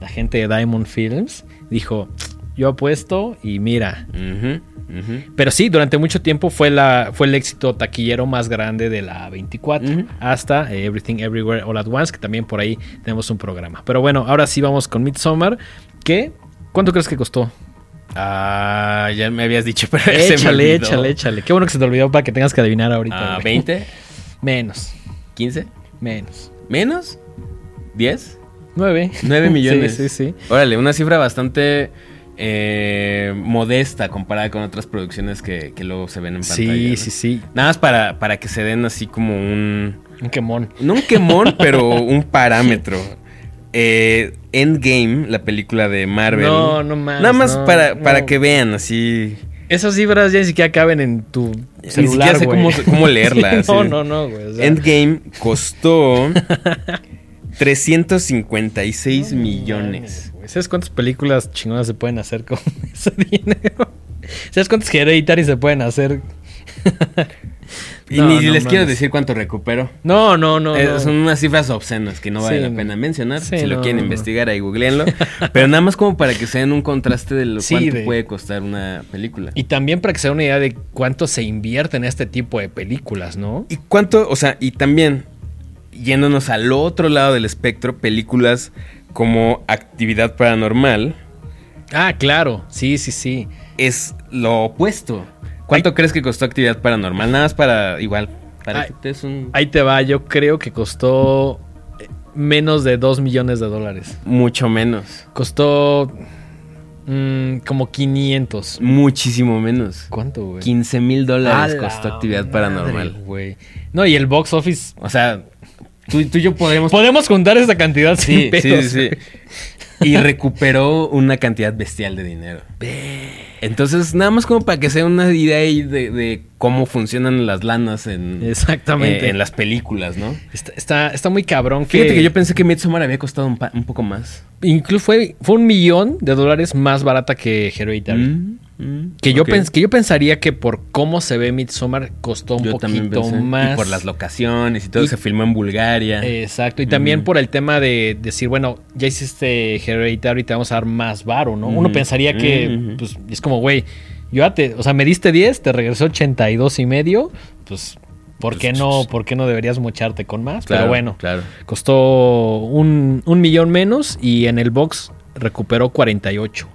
la gente de Diamond Films dijo, yo apuesto y mira. Pero sí, durante mucho tiempo fue, la, fue el éxito taquillero más grande de la 24. Ujú. Hasta eh, Everything Everywhere All at Once, que también por ahí tenemos un programa. Pero bueno, ahora sí vamos con Midsommar. Que, ¿Cuánto crees que costó? Ah, ya me habías dicho, pero se me échale, échale, échale. Qué bueno que se te olvidó para que tengas que adivinar ahorita. Ah, güey. ¿20? Menos, ¿15? menos. ¿Menos? ¿10? 9. 9 millones. sí, sí, sí. Órale, una cifra bastante eh, modesta comparada con otras producciones que, que luego se ven en pantalla. Sí, ¿no? sí, sí. Nada más para, para que se den así como un... Un quemón. No un quemón, pero un parámetro. Eh, Endgame, la película de Marvel. No, no más, Nada más no, para, para no. que vean así. Esas cifras ya ni siquiera caben en tu Ni celular, siquiera sé cómo, cómo leerla. Sí, no, así. no, no, güey. o sea, Endgame costó 356 millones. ¿Sabes cuántas películas chingonas se pueden hacer con ese dinero? ¿Sabes cuántas Hereditary se pueden hacer? Y No, ni no les quiero decir cuánto recuperó. No, no, no. Eh, no. Son unas cifras obscenas que no vale Sí, la pena mencionar. Sí, si lo quieren investigar, ahí googleenlo. Pero nada más como para que se den un contraste de lo Sí, cuánto de- puede costar una película. Y también para que se den una idea de cuánto se invierte en este tipo de películas, ¿no? ¿Y cuánto? O sea, y también, yéndonos al otro lado del espectro, películas como Actividad Paranormal Ah, claro. Sí, sí, sí. es lo opuesto. ¿Cuánto crees que costó Actividad Paranormal? Nada más para, igual, para Ay. que un... Ahí te va. Yo creo que costó eh, menos de 2 millones de dólares. Mucho menos. Costó mm, como 500. Muchísimo menos. ¿Cuánto, güey? 15 mil dólares la costó Actividad madre, Paranormal. güey. No, y el box office. O sea, tú, tú y yo podríamos... Podemos juntar esa cantidad Sí, sin sí, pedos. sí, sí. Y recuperó una cantidad bestial de dinero. Entonces, nada más como para que sea una idea ahí de, de cómo funcionan las lanas en, Exactamente. eh, en las películas, ¿no? Está, está, está muy cabrón. Fíjate que yo pensé que Midsommar había costado un, pa- un poco más. Incluso fue, fue un millón de dólares más barata que Hereditary. Mm, mm, Que, yo ok. pens- que yo pensaría que por cómo se ve Midsommar costó un Yo poquito más. Y por las locaciones y todo, Y- se filmó en Bulgaria. Exacto. Y también por el tema de decir, bueno, ya hiciste Hereditary y te vamos a dar más varo, ¿no? Uno pensaría que, pues, es como, güey, yo ya te, o sea, me diste 10, te regresó 82 y medio, pues, ¿por qué Pues, no, por qué no deberías mocharte con más? Claro, Pero bueno, Claro. costó un, un millón menos y en el box recuperó 48.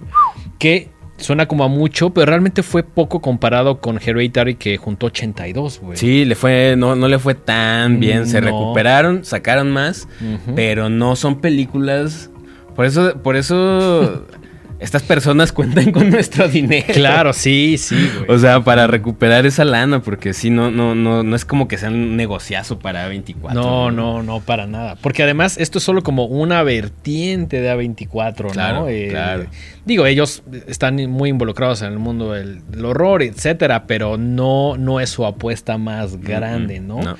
Que suena como a mucho, pero realmente fue poco comparado con Hereditary que juntó 82, güey. Sí, le fue, no, no le fue tan bien. Se recuperaron, sacaron más, pero no son películas. Por eso, por eso estas personas cuentan con nuestro dinero. Claro, sí, sí, güey. O sea, para recuperar esa lana, porque si no, no, no, no es como que sea un negociazo para 24. No, no, no, para nada. Porque además esto es solo como una vertiente de A24, Claro, ¿no? Eh, claro. Digo, ellos están muy involucrados en el mundo del, del horror, etcétera, pero no, no es su apuesta más grande, ¿no? No.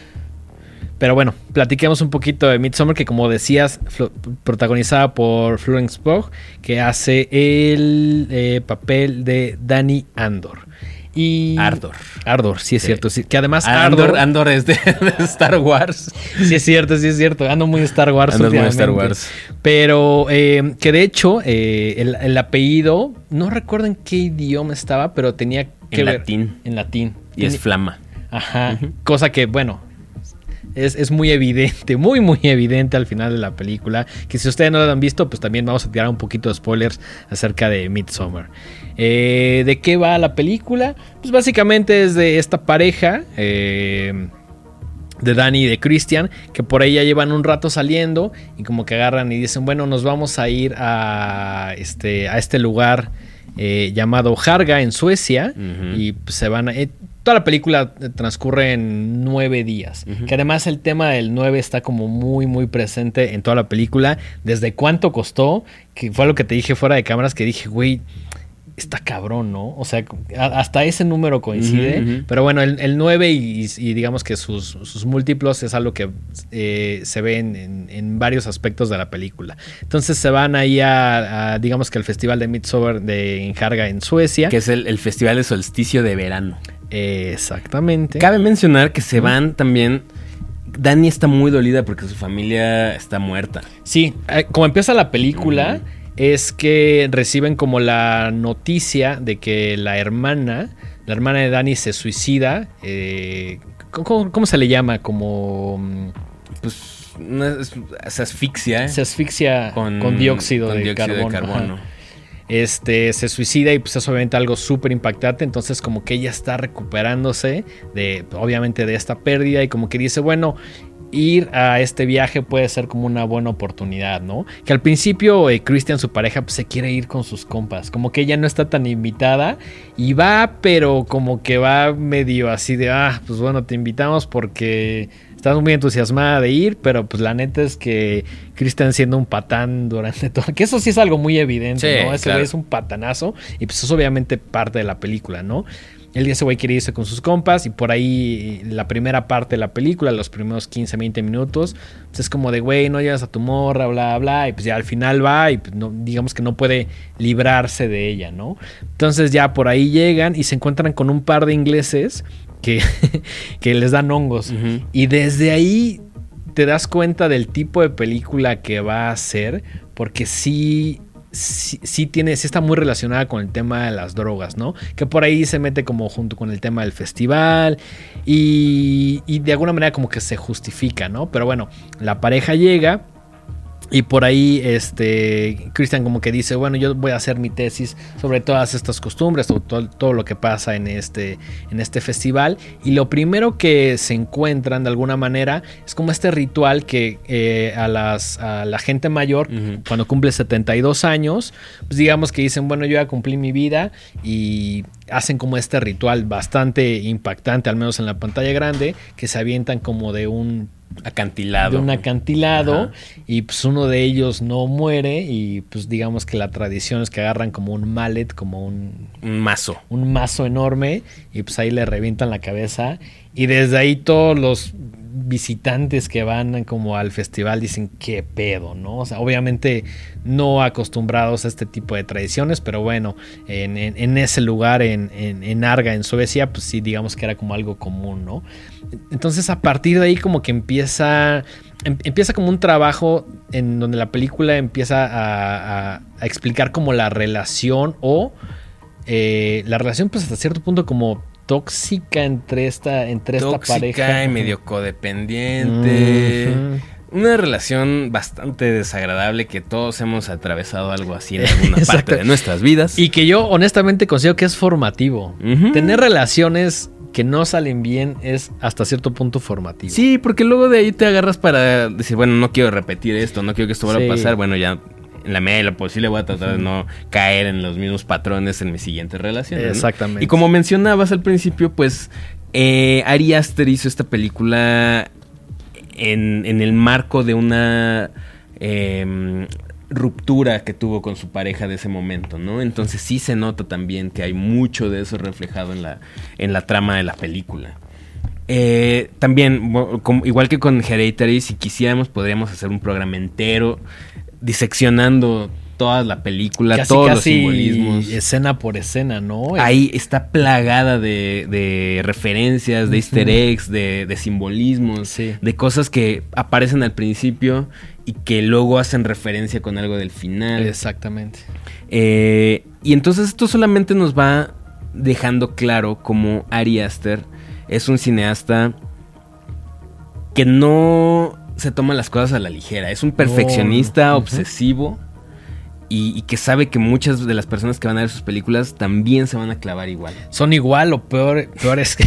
Pero bueno, platiquemos un poquito de Midsommar, que como decías, protagonizada por Florence Pugh, que hace el eh, papel de Danny Andor. Y Ardor. Ardor, sí es Sí. cierto. sí, que además Andor, Ardor, Andor es de, de Star Wars. Sí es cierto, sí es cierto. Ando muy Star Wars. Andas muy Star. Wars. Pero eh, que de hecho eh, el, el apellido, no recuerdo en qué idioma estaba, pero tenía que En ver... latín. En latín. Y es flama. Ajá. Cosa que, bueno, Es, es, muy evidente, muy, muy evidente al final de la película. Que si ustedes no lo han visto, pues también vamos a tirar un poquito de spoilers acerca de Midsommar. Eh, ¿De qué va la película? Pues básicamente es de esta pareja. Eh, de Danny y de Christian, que por ahí ya llevan un rato saliendo y como que agarran y dicen, bueno, nos vamos a ir a este, a este lugar eh, llamado Harga en Suecia y pues, se van a... Eh, toda la película transcurre en nueve días, que además el tema del nueve está como muy, muy presente en toda la película, desde cuánto costó, que fue lo que te dije fuera de cámaras, que dije, güey, está cabrón, ¿no? O sea, hasta ese número coincide. Pero bueno, el, 9 y, digamos que sus, múltiplos es algo que eh, se ve en, varios aspectos de la película. Entonces se van ahí a, digamos que al Festival de Midsommar de Enjarga en Suecia. Que es el, Festival de Solsticio de Verano. exactamente. Cabe mencionar que se van también... Dani está muy dolida porque su familia está muerta. Sí, eh, como empieza la película es que reciben como la noticia de que la hermana, la hermana de Dani se suicida. Eh, ¿cómo, se le llama? Como... Mm, pues se asfixia. Se asfixia con, dióxido, de, carbono. Este, se suicida y pues es obviamente algo súper impactante. Entonces como que ella está recuperándose de, obviamente, de esta pérdida y como que dice, bueno, ir a este viaje puede ser como una buena oportunidad, ¿no? Que al principio eh, Christian, su pareja, pues, se quiere ir con sus compas, como que ella no está tan invitada y va, pero como que va medio así de, ah, pues bueno, te invitamos porque estás muy entusiasmada de ir, pero pues la neta es que Christian siendo un patán durante todo, que eso sí es algo muy evidente, ¿no? Ese es un patanazo y pues es obviamente parte de la película, ¿no? El ese güey quiere irse con sus compas y por ahí la primera parte de la película, los primeros 15, 20 minutos, pues es como de, güey, no llevas a tu morra, bla, bla, y pues ya al final va y pues no, digamos que no puede librarse de ella, ¿no? Entonces ya por ahí llegan y se encuentran con un par de ingleses que, que les dan hongos. Y desde ahí te das cuenta del tipo de película que va a ser, porque sí sí, tiene, sí está muy relacionada con el tema de las drogas, ¿no? Que por ahí se mete como junto con el tema del festival y, y de alguna manera como que se justifica, ¿no? Pero bueno, la pareja llega y por ahí, este, Christian como que dice, bueno, yo voy a hacer mi tesis sobre todas estas costumbres, todo, todo, lo que pasa en este, en este festival. Y lo primero que se encuentran de alguna manera es como este ritual que eh, a, las, a la gente mayor, cuando cumple 72 años, pues digamos que dicen, bueno, yo ya cumplí mi vida y hacen como este ritual bastante impactante, al menos en la pantalla grande, que se avientan como de un acantilado. De un acantilado y pues uno de ellos no muere y pues digamos que la tradición es que agarran como un mallet, como un, un mazo. Un mazo enorme y pues ahí le revientan la cabeza y desde ahí todos los visitantes que van como al festival dicen qué pedo, ¿no? O sea, obviamente no acostumbrados a este tipo de tradiciones, pero bueno, en, ese lugar, en, en, Arga, en Suecia, pues sí, digamos que era como algo común, ¿no? Entonces a partir de ahí como que empieza, em, empieza como un trabajo en donde la película empieza a, explicar como la relación o eh, la relación pues hasta cierto punto como tóxica entre esta, entre esta pareja. y medio codependiente. Una relación bastante desagradable que todos hemos atravesado algo así en alguna parte de nuestras vidas. Y que yo honestamente considero que es formativo. Tener relaciones que no salen bien es hasta cierto punto formativo. Sí, porque luego de ahí te agarras para decir, bueno, no quiero repetir esto, no quiero que esto vuelva a pasar. Bueno, ya en la medida de lo posible voy a tratar de no caer en los mismos patrones en mi siguiente relación. Exactamente. Y como mencionabas al principio, pues eh, Ari Aster hizo esta película en, el marco de una em, ruptura que tuvo con su pareja de ese momento, ¿no? Entonces sí se nota también que hay mucho de eso reflejado en la, en la trama de la película. Eh, también, igual que con Hereditary, si quisiéramos, podríamos hacer un programa entero diseccionando toda la película, todos los simbolismos. Escena por escena, ¿no? Ahí está plagada de, referencias, de easter eggs, de, simbolismos, de cosas que aparecen al principio y que luego hacen referencia con algo del final. Exactamente. Eh, y entonces esto solamente nos va dejando claro cómo Ari Aster es un cineasta que no se toma las cosas a la ligera. Es un perfeccionista obsesivo y, que sabe que muchas de las personas que van a ver sus películas también se van a clavar igual. Son igual o peor, peor es que,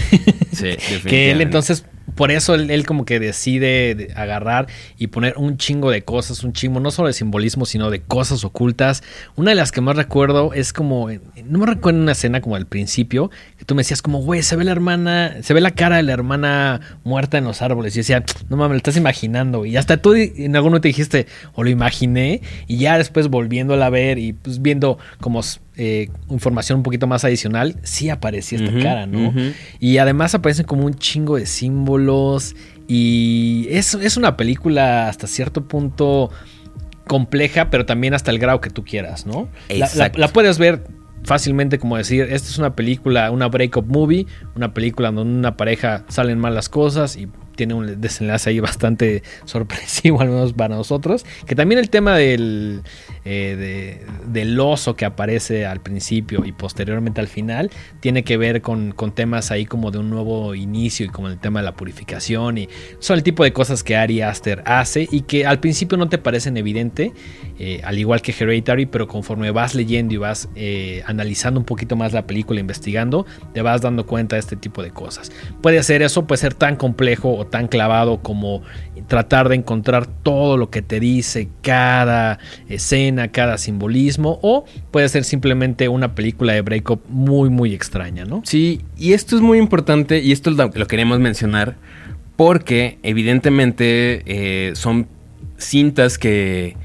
sí, que él entonces por eso él, como que decide agarrar y poner un chingo de cosas, un chingo, no solo de simbolismo, sino de cosas ocultas. Una de las que más recuerdo es como, no me recuerdo una escena como al principio, que tú me decías como, güey, se ve la hermana, se ve la cara de la hermana muerta en los árboles. Y decía, no mames, lo estás imaginando. Y hasta tú en alguno te dijiste, o lo imaginé, y ya después volviéndola a ver y pues viendo como eh, información un poquito más adicional, sí aparecía esta cara, ¿no? Y además aparecen como un chingo de símbolos y es, es una película hasta cierto punto compleja, pero también hasta el grado que tú quieras, ¿no? La, la, puedes ver fácilmente como decir, esta es una película, una breakup movie, una película donde una pareja salen mal las cosas y tiene un desenlace ahí bastante sorpresivo, al menos para nosotros. Que también el tema del, eh, del oso que aparece al principio y posteriormente al final tiene que ver con, temas ahí como de un nuevo inicio y como el tema de la purificación. Y son el tipo de cosas que Ari Aster hace y que al principio no te parecen evidente, eh, al igual que Hereditary, pero conforme vas leyendo y vas eh, analizando un poquito más la película, investigando, te vas dando cuenta de este tipo de cosas. Puede ser eso, puede ser tan complejo o tan clavado como tratar de encontrar todo lo que te dice cada escena, cada simbolismo, o puede ser simplemente una película de breakup muy, muy extraña, ¿no? Sí, y esto es muy importante y esto lo, queremos mencionar porque evidentemente eh, son cintas que,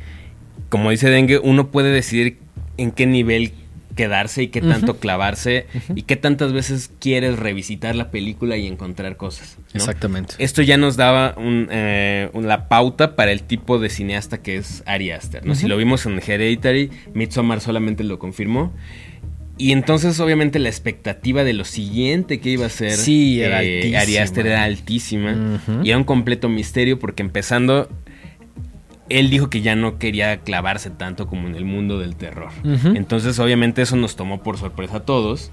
como dice Dengue, uno puede decidir en qué nivel quedarse y qué tanto clavarse y qué tantas veces quieres revisitar la película y encontrar cosas. Exactamente. Esto ya nos daba un, eh, la pauta para el tipo de cineasta que es Ari Aster. ¿no? Si lo vimos en Hereditary, Midsommar solamente lo confirmó. Y entonces, obviamente, la expectativa de lo siguiente que iba a ser sí, era eh, Ari Aster era altísima. Y era un completo misterio porque empezando él dijo que ya no quería clavarse tanto como en el mundo del terror. Entonces, obviamente, eso nos tomó por sorpresa a todos.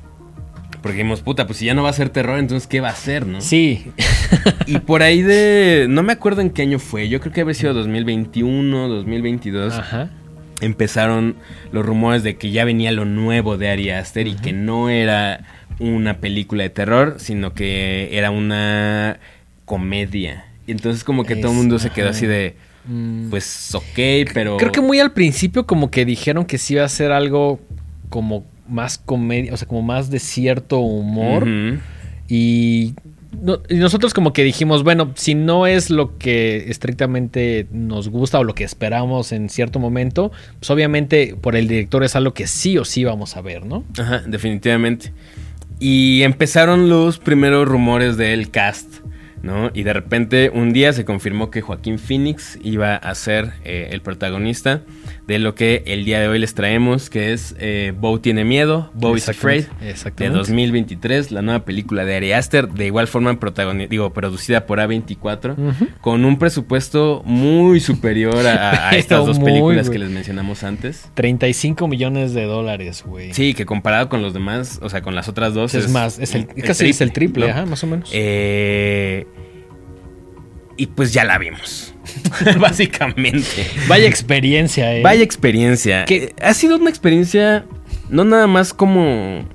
Porque dijimos, puta, pues si ya no va a ser terror, entonces ¿qué va a ser, no? Sí. y por ahí de. No me acuerdo en qué año fue. Yo creo que había sido 2021, 2022. Ajá. Empezaron los rumores de que ya venía lo nuevo de Ari Aster y que no era una película de terror, sino que era una comedia. Y entonces, como que todo el mundo se quedó así de Mm. Pues ok, pero... Creo que muy al principio como que dijeron que sí iba a ser algo como más comedia, o sea, como más de cierto humor. y, nosotros como que dijimos, bueno, si no es lo que estrictamente nos gusta o lo que esperamos en cierto momento, pues obviamente por el director es algo que sí o sí vamos a ver, ¿no? Ajá, definitivamente. Y empezaron los primeros rumores del cast ¿no? Y de repente un día se confirmó que Joaquín Phoenix iba a ser eh, el protagonista de lo que el día de hoy les traemos, que es eh, Bo tiene miedo, Bo is Afraid, de 2023, la nueva película de Ari Aster, de igual forma digo, producida por A24, con un presupuesto muy superior a, estas dos películas que les mencionamos antes. 35 millones de dólares, güey. Sí, que comparado con los demás, o sea, con las otras dos es, más, es el, casi es el triple, más o menos. Eh, y pues ya la vimos. Básicamente. Vaya experiencia, eh. Vaya experiencia. Que ha sido una experiencia no nada más como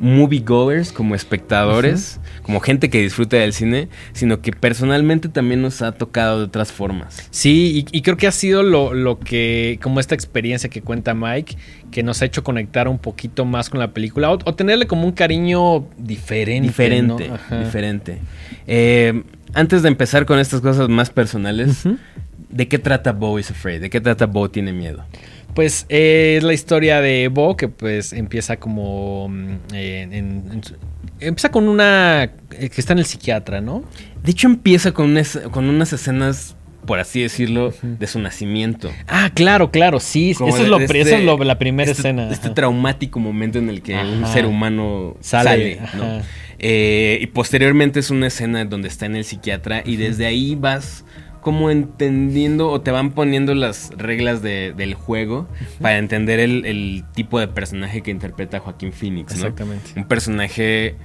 moviegoers, como espectadores, como gente que disfruta del cine, sino que personalmente también nos ha tocado de otras formas. Sí, y, creo que ha sido lo, que, como esta experiencia que cuenta Mike, que nos ha hecho conectar un poquito más con la película o, tenerle como un cariño diferente. Diferente, diferente. Eh, antes de empezar con estas cosas más personales, ¿de qué trata Bo is Afraid? ¿De qué trata Bo tiene miedo? Pues eh, es la historia de Bo que pues empieza como... Mm, empieza con una... Eh, que está en el psiquiatra, ¿no? De hecho empieza con, con unas escenas por así decirlo, de su nacimiento. Ah, claro, claro, sí. eso, es, lo, este la primera este, escena. Este traumático momento en el que un ser humano sale, ¿no? Eh, y posteriormente es una escena donde está en el psiquiatra y desde ahí vas como entendiendo o te van poniendo las reglas del juego para entender el, tipo de personaje que interpreta Joaquín Phoenix. Exactamente. Un personaje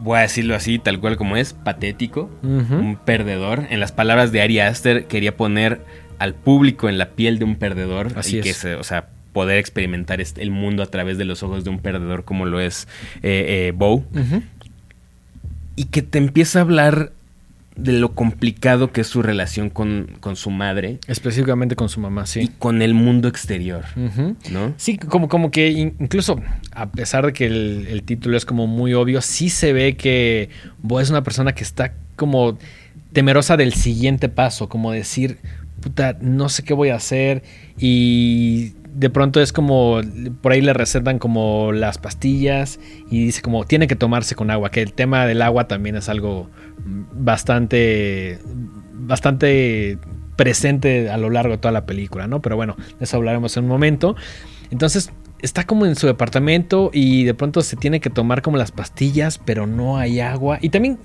voy a decirlo así, tal cual como es, patético, un perdedor. En las palabras de Ari Aster, quería poner al público en la piel de un perdedor. Así y que se, o sea, poder experimentar el mundo a través de los ojos de un perdedor como lo es eh, eh, Bo. Ujú. Y que te empieza a hablar de lo complicado que es su relación con, con su madre Específicamente con su mamá, y sí. con el mundo exterior. ¿no? Sí, como, como que in- incluso a pesar de que el, el título es como muy obvio, sí se ve que Bo es una persona que está como temerosa del siguiente paso, como decir, puta, no sé qué voy a hacer y de pronto es como, por ahí le recetan como las pastillas y dice como, tiene que tomarse con agua, que el tema del agua también es algo bastante, bastante presente a lo largo de toda la película, ¿no? Pero bueno, de eso hablaremos en un momento. Entonces, está como en su departamento y de pronto se tiene que tomar como las pastillas, pero no hay agua. Y también,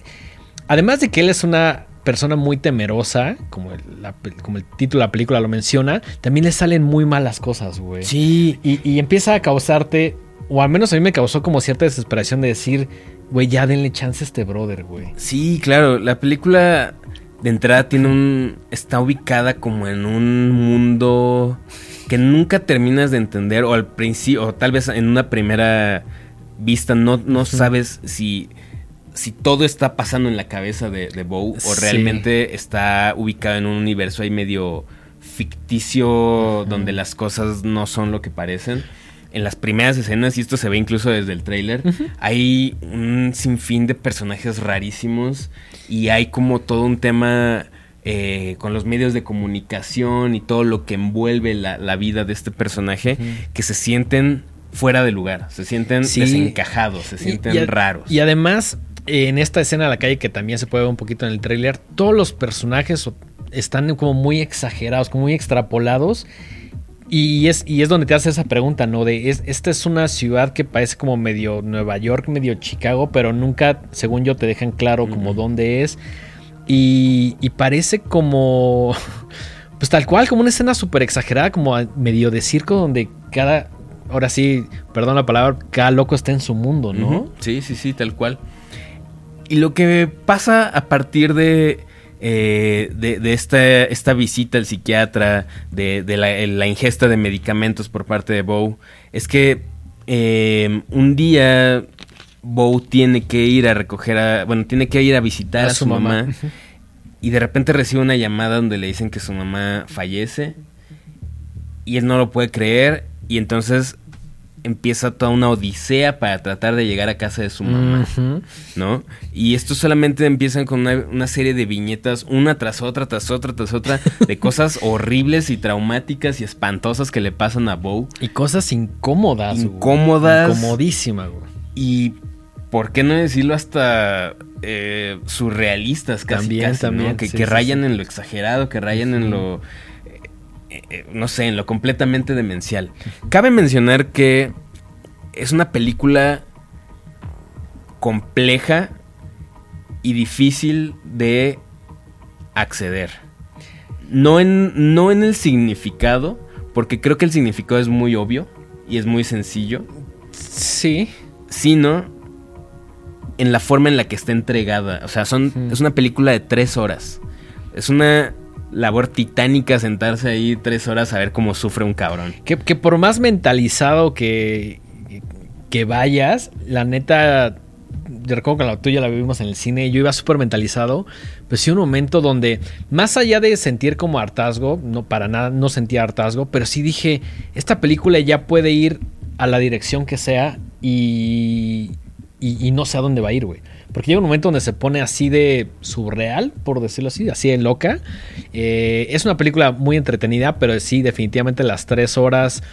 además de que él es una persona muy temerosa, como el, la- como el título de la película lo menciona, también le salen muy malas cosas, güey. Sí, Y, y empieza a causarte, o al menos a mí me causó como cierta desesperación de decir, güey, ya denle chance a este brother, güey. Sí, claro, la película de entrada tiene un está ubicada como en un mundo que nunca terminas de entender o al principio o tal vez en una primera vista no, no sabes si si todo está pasando en la cabeza de, de Bow o Sí. realmente está ubicado en un universo ahí medio ficticio donde las cosas no son lo que parecen. En las primeras escenas, y esto se ve incluso desde el tráiler, hay un sinfín de personajes rarísimos y hay como todo un tema eh, con los medios de comunicación y todo lo que envuelve la, la vida de este personaje que se sienten fuera de lugar, se sienten Sí. desencajados, se sienten y raros. Y además, en esta escena de la calle, que también se puede ver un poquito en el tráiler, todos los personajes están como muy exagerados, como muy extrapolados. Y es, y es donde te hace esa pregunta, ¿no? De, es, esta es una ciudad que parece como medio Nueva York, medio Chicago, pero nunca, según yo, te dejan claro como dónde es. Y, y parece como, pues tal cual, como una escena súper exagerada, como medio de circo, donde cada, ahora sí, perdón la palabra, cada loco está en su mundo, ¿no? Sí, sí, sí, tal cual. Y lo que pasa a partir de, eh, de, de esta, esta visita al psiquiatra, de, de la, la ingesta de medicamentos por parte de Bow, es que eh, un día Bow tiene que ir a recoger a, bueno, tiene que ir a visitar a, su, mamá, y de repente recibe una llamada donde le dicen que su mamá fallece y él no lo puede creer y entonces empieza toda una odisea para tratar de llegar a casa de su mamá. ¿no? Y esto solamente empiezan con una, una serie de viñetas, una tras otra, tras otra, tras otra, de cosas horribles y traumáticas y espantosas que le pasan a Bow. Y cosas incómodas. güey. Incómodas. Incomodísima, güey. Y, ¿por qué no decirlo hasta eh, surrealistas casi, También, casi, ¿no? Que, sí, que sí, rayan sí. en lo exagerado, que rayan en lo... eh, eh, no sé, en lo completamente demencial. Cabe mencionar que es una película compleja y difícil de acceder. No en, no en el significado, porque creo que el significado es muy obvio y es muy sencillo Sí. sino en la forma en la que está entregada. O sea, son, es una película de tres horas. Es una labor titánica sentarse ahí tres horas a ver cómo sufre un cabrón. Que, por más mentalizado que, que vayas, la neta, yo recuerdo que la tuya la vivimos en el cine, yo iba súper mentalizado, pues sí un momento donde, más allá de sentir como hartazgo, no para nada, no sentía hartazgo, pero sí dije, esta película ya puede ir a la dirección que sea y, y, y no sé a dónde va a ir, güey. Porque llega un momento donde se pone así de surreal, por decirlo así, así de loca. Eh, es una película muy entretenida, pero sí, definitivamente las tres horas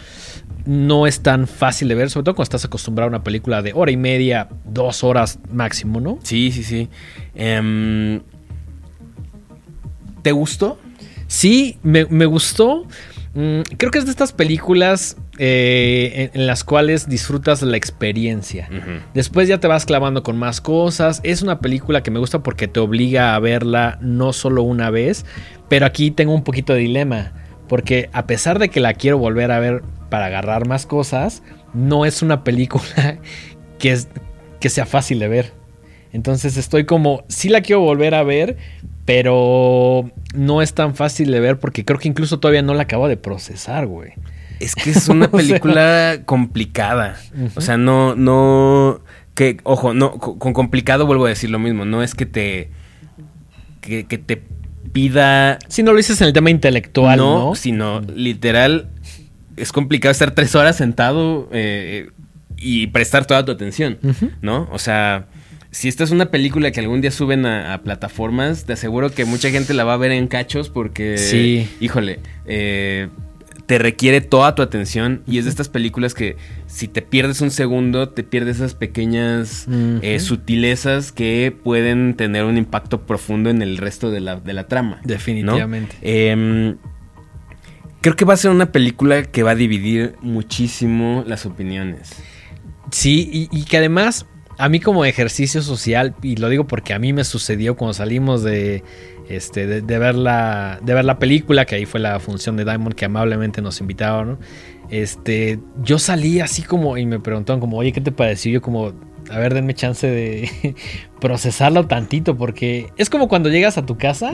no es tan fácil de ver, sobre todo cuando estás acostumbrado a una película de hora y media, dos horas máximo, ¿no? Sí, sí, sí. Em, ¿Te gustó? Sí, me, me gustó. Mm, creo que es de estas películas eh, en, en las cuales disfrutas la experiencia. Después ya te vas clavando con más cosas. Es una película que me gusta porque te obliga a verla no solo una vez, pero aquí tengo un poquito de dilema. Porque a pesar de que la quiero volver a ver para agarrar más cosas, no es una película que, es, que sea fácil de ver. Entonces estoy como, sí la quiero volver a ver, pero no es tan fácil de ver porque creo que incluso todavía no la acabo de procesar, güey. Es que es una película complicada. O sea, no, no, que, ojo, no, con complicado vuelvo a decir lo mismo. No es que te, que, te pida. Si no lo dices en el tema intelectual, ¿no? Sino literal, es complicado estar tres horas sentado eh, y prestar toda tu atención, ¿no? O sea, si esta es una película que algún día suben a, plataformas, te aseguro que mucha gente la va a ver en cachos porque, sí. híjole, eh, te requiere toda tu atención y es de estas películas que si te pierdes un segundo, te pierdes esas pequeñas eh, sutilezas que pueden tener un impacto profundo en el resto de la, trama. Definitivamente. Em, creo que va a ser una película que va a dividir muchísimo las opiniones. Sí, y, que además a mí como ejercicio social, y lo digo porque a mí me sucedió cuando salimos de, este, de, ver, la, de ver la película, que ahí fue la función de Diamond que amablemente nos invitaron, este, yo salí así como y me preguntaron como, oye, ¿qué te pareció? Yo como, a ver, denme chance de procesarlo tantito, porque es como cuando llegas a tu casa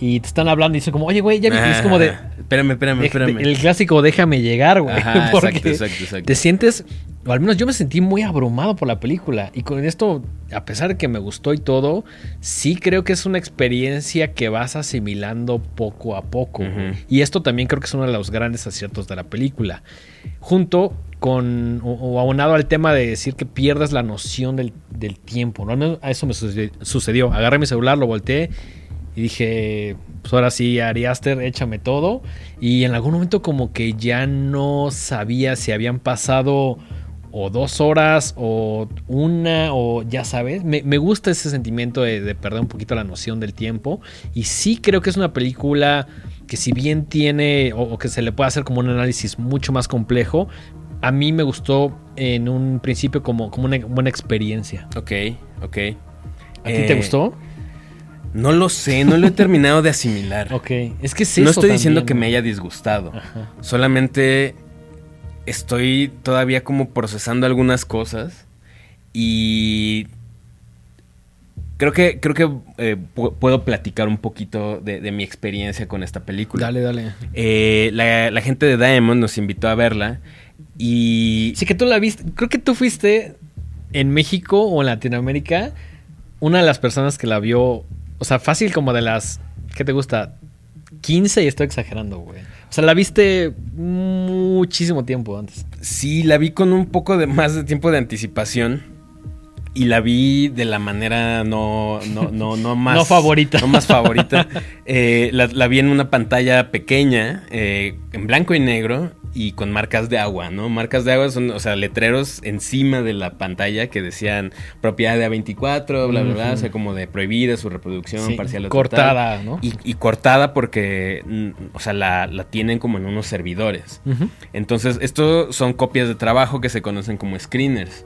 y te están hablando y dicen como, oye, güey, ya es como de... Espérame, espérame, espérame. El clásico déjame llegar, güey. porque te sientes, o al menos yo me sentí muy abrumado por la película. Y con esto, a pesar de que me gustó y todo, sí creo que es una experiencia que vas asimilando poco a poco. Y esto también creo que es uno de los grandes aciertos de la película. Junto con, o, abonado al tema de decir que pierdas la noción del, tiempo. ¿no? A eso me sucedió. Agarré mi celular, lo volteé y dije, pues ahora sí, Ari Aster, échame todo. Y en algún momento como que ya no sabía si habían pasado o dos horas o una o ya sabes. Me, gusta ese sentimiento de, perder un poquito la noción del tiempo. Y sí creo que es una película que si bien tiene o, que se le puede hacer como un análisis mucho más complejo, a mí me gustó en un principio como, como una buena experiencia. Ok, ok. ¿A ti te eh, gustó? No lo sé, no lo he terminado de asimilar. Ok, es que No estoy diciendo que me haya disgustado. Solamente estoy todavía como procesando algunas cosas y creo que creo que eh, puedo platicar un poquito de, mi experiencia con esta película. Dale, dale. Eh, la, la, gente de Diamond nos invitó a verla y... Sí que tú la viste, creo que tú fuiste en México o en Latinoamérica una de las personas que la vio o sea, fácil como de las. ¿Qué te gusta? 15 y estoy exagerando, güey. O sea, la viste muchísimo tiempo antes. Sí, la vi con un poco de más de tiempo de anticipación. Y la vi de la manera no, no, no, no más. no favorita. No más favorita. Eh, la, vi en una pantalla pequeña, eh, en blanco y negro y con marcas de agua, ¿no? Marcas de agua son, o sea, letreros encima de la pantalla que decían propiedad de A24, bla, bla, bla, o sea, como de prohibida su reproducción parcial o cortada, ¿no? Y, cortada porque, mm, o sea, la, tienen como en unos servidores. Entonces, esto son copias de trabajo que se conocen como screeners.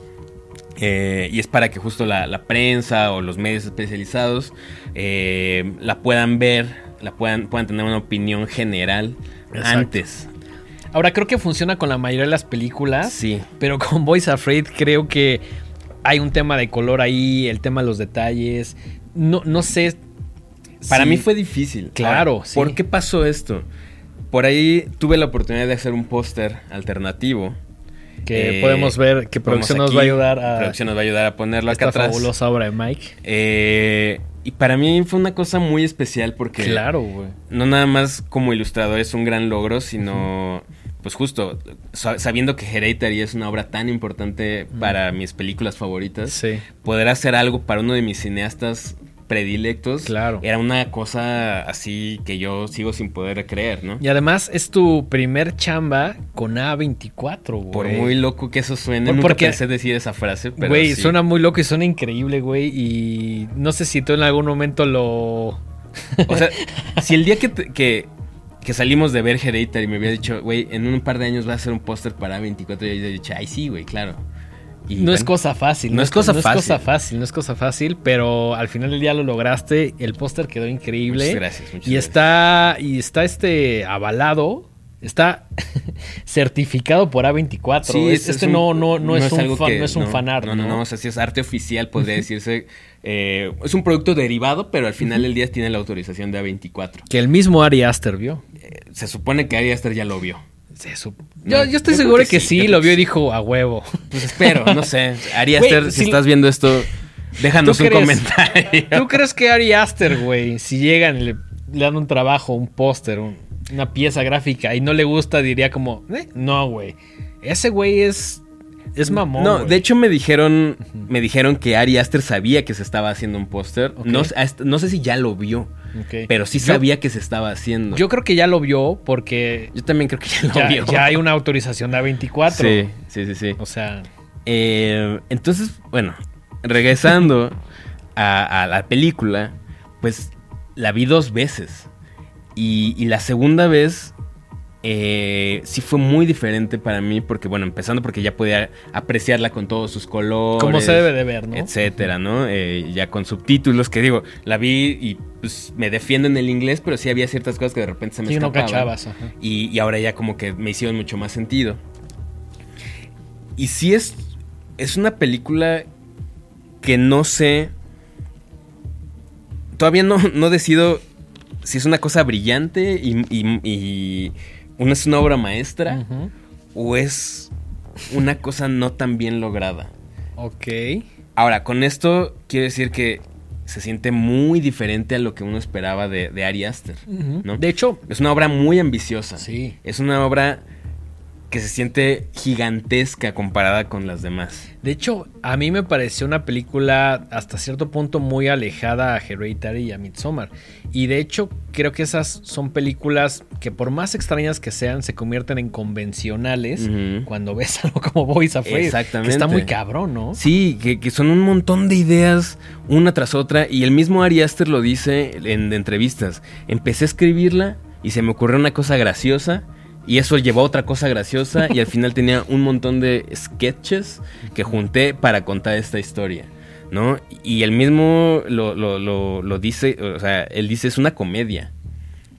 Eh, y es para que justo la, prensa o los medios especializados eh, la puedan ver, la puedan, puedan tener una opinión general antes Ahora creo que funciona con la mayoría de las películas. Sí. Pero con Boys Afraid creo que hay un tema de color ahí, el tema de los detalles. No, no sé. Para mí fue difícil. Claro, sí. ¿Por qué pasó esto? Por ahí tuve la oportunidad de hacer un póster alternativo. Que eh, podemos ver que producción nos va a ayudar a. Producción nos va a ayudar a ponerlo acá atrás. fabulosa obra de Mike. Eh, y para mí fue una cosa muy especial porque. Claro, güey. No nada más como ilustrador es un gran logro, sino pues justo, sabiendo que Hereditary es una obra tan importante para mis películas favoritas, poder hacer algo para uno de mis cineastas predilectos, claro. era una cosa así que yo sigo sin poder creer, ¿no? Y además es tu primer chamba con A24, güey. Por muy loco que eso suene, Por, nunca porque, pensé decir esa frase, pero Güey, suena muy loco y suena increíble, güey, y no sé si tú en algún momento lo... O sea, si el día que, que que salimos de ver Hereditary y me había dicho, güey, en un par de años va a ser un póster para 24 y yo dicho, ay, sí, güey, claro. No es cosa fácil. No, es, cosa fácil. No es cosa fácil, no es cosa fácil, pero al final del día lo lograste. El póster quedó increíble. Muchas gracias, muchas y está Y está este avalado Está certificado por A24. Sí, Es- es- este es un- no, no, no, es, un fan, que- no es un fanart. No, no, no, o sea, sí es arte oficial, podría decirse. Eh, es un producto derivado, pero al final del día tiene la autorización de A24. Que el mismo Ari Aster vio. Eh, se supone que Ari Aster ya lo vio. Se sup- No, yo, yo estoy yo seguro que que, sí, lo vio y dijo a huevo. Pues espero, no sé. Ari Aster, si si- estás viendo esto, déjanos ¿Tú un crees? comentario. ¿Tú crees que Ari Aster, güey, si llegan y le, le dan un trabajo, un póster, un- una pieza gráfica y no le gusta, diría como, "Eh, no, güey. Ese güey es. Es mamón. No, güey". de hecho me dijeron, me dijeron que Ari Aster sabía que se estaba haciendo un póster. Ok. No, no sé si ya lo vio, pero sí Yo- sabía que se estaba haciendo. Yo creo que ya lo vio porque Yo también creo que ya lo ya, vio. ya hay una autorización de A24. Sí, sí, sí, sí. O sea, Eh, entonces, bueno, regresando a, a la película, pues la vi dos veces. Y, y la segunda vez eh, sí fue muy diferente para mí, porque bueno, empezando porque ya podía apreciarla con todos sus colores. como se debe de ver, ¿no? Etcétera, ¿no? Eh, ya con subtítulos, que digo, la vi y pues me defiendo en el inglés, pero sí había ciertas cosas que de repente se me Sí, no escapaban. cachabas. ajá. Y, y ahora ya como que me hicieron mucho más sentido. Y sí es, es una película que no sé... Todavía no, no decido si es una cosa brillante y, y- y una, es una obra maestra o es una cosa no tan bien lograda. Ok. Ahora, con esto quiero decir que se siente muy diferente a lo que uno esperaba de, de Ari Aster. ¿no? De hecho, Es una obra muy ambiciosa. sí. Es una obra que se siente gigantesca comparada con las demás. De hecho, a mí me pareció una película hasta cierto punto muy alejada a Hereditary y a Midsommar. Y de hecho, creo que esas son películas que por más extrañas que sean, se convierten en convencionales cuando ves algo como Boys Afraid. Exactamente. Que está muy cabrón, ¿no? Sí, que, que son un montón de ideas una tras otra. Y el mismo Ari Aster lo dice en entrevistas. Empecé a escribirla y se me ocurrió una cosa graciosa. Y eso llevó a otra cosa graciosa. y al final tenía un montón de sketches que junté para contar esta historia. ¿No? Y él mismo lo, lo- lo- lo dice, o sea, él dice es una comedia.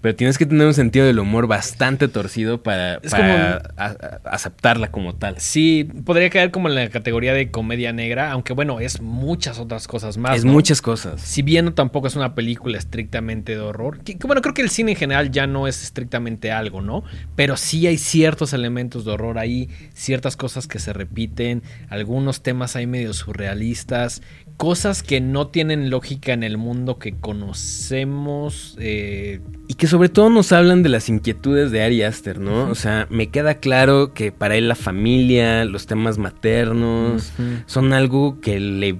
Pero tienes que tener un sentido del humor bastante torcido para, para a- a- aceptarla como tal. Sí, podría caer como en la categoría de comedia negra, aunque bueno, es muchas otras cosas más. es ¿no? muchas cosas. Si bien no tampoco es una película estrictamente de horror, que, que bueno, creo que el cine en general ya no es estrictamente algo, ¿no? Pero sí hay ciertos elementos de horror ahí, ciertas cosas que se repiten, algunos temas ahí medio surrealistas, cosas que no tienen lógica en el mundo que conocemos. eh, Y que sobre todo nos hablan de las inquietudes de Ari Aster, ¿no? O sea, me queda claro que para él la familia, los temas maternos, son algo que le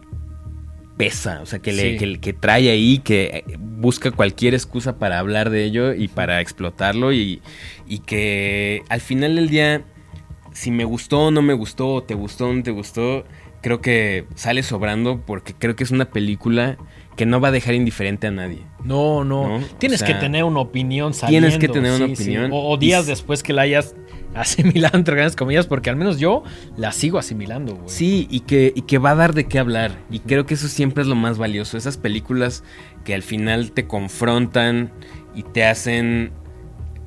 pesa, o sea, que, le, Sí. que, que trae ahí, que eh, busca cualquier excusa para hablar de ello y para explotarlo y, y que al final del día, si me gustó o no me gustó, o te gustó o no te gustó, creo que sale sobrando porque creo que es una película que no va a dejar indiferente a nadie. No, no, ¿No? Tienes O que tener una opinión saliendo. tienes que tener una sí. opinión. O, días después que la hayas asimilado, entre grandes comillas, porque al menos yo la sigo asimilando, güey. Sí, y que, y que va a dar de qué hablar. Y creo que eso siempre es lo más valioso. Esas películas que al final te confrontan y te hacen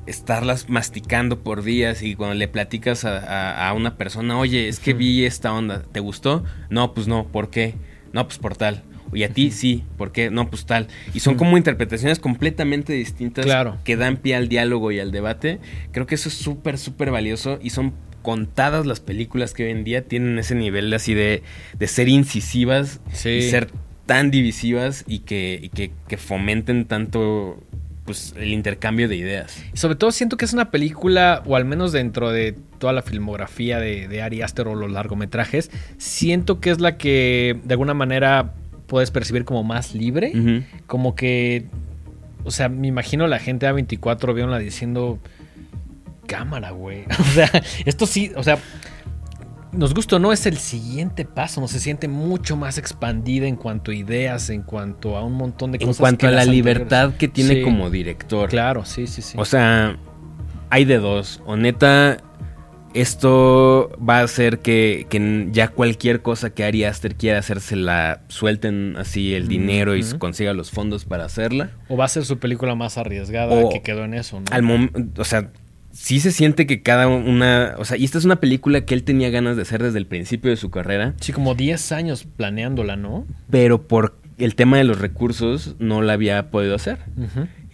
estarlas masticando por días y cuando le platicas a, a- a una persona, oye, es que vi esta onda, ¿te gustó? No, pues no, ¿por qué? No, pues por tal. Y a ti sí, ¿por qué? No, pues tal. Y son como interpretaciones completamente distintas Claro. que dan pie al diálogo y al debate. Creo que eso es súper, súper valioso y son contadas las películas que hoy en día tienen ese nivel así de, de ser incisivas Sí. y ser tan divisivas y que, y que, que fomenten tanto pues el intercambio de ideas. Y sobre todo siento que es una película, o al menos dentro de toda la filmografía de, de Ari Aster o los largometrajes, siento que es la que de alguna manera puedes percibir como más libre. Como que, o sea, me imagino la gente A24 viéndola diciendo, cámara, güey. O sea, esto sí, o sea, nos gusta o no, es el siguiente paso, no se siente mucho más expandida en cuanto a ideas, en cuanto a un montón de En cosas. cuanto que a la anteriores. libertad que tiene Sí, como director. Claro, sí, sí, sí. O sea, hay de dos. O neta, esto va a hacer que, que ya cualquier cosa que Ari Aster quiera hacer se la suelten así el dinero y consiga los fondos para hacerla. o va a ser su película más arriesgada O- que quedó en eso, ¿no? Al o sea, sí se siente que cada una, o sea, y esta es una película que él tenía ganas de hacer desde el principio de su carrera. Sí, como 10 años planeándola, ¿no? Pero por el tema de los recursos no la había podido hacer.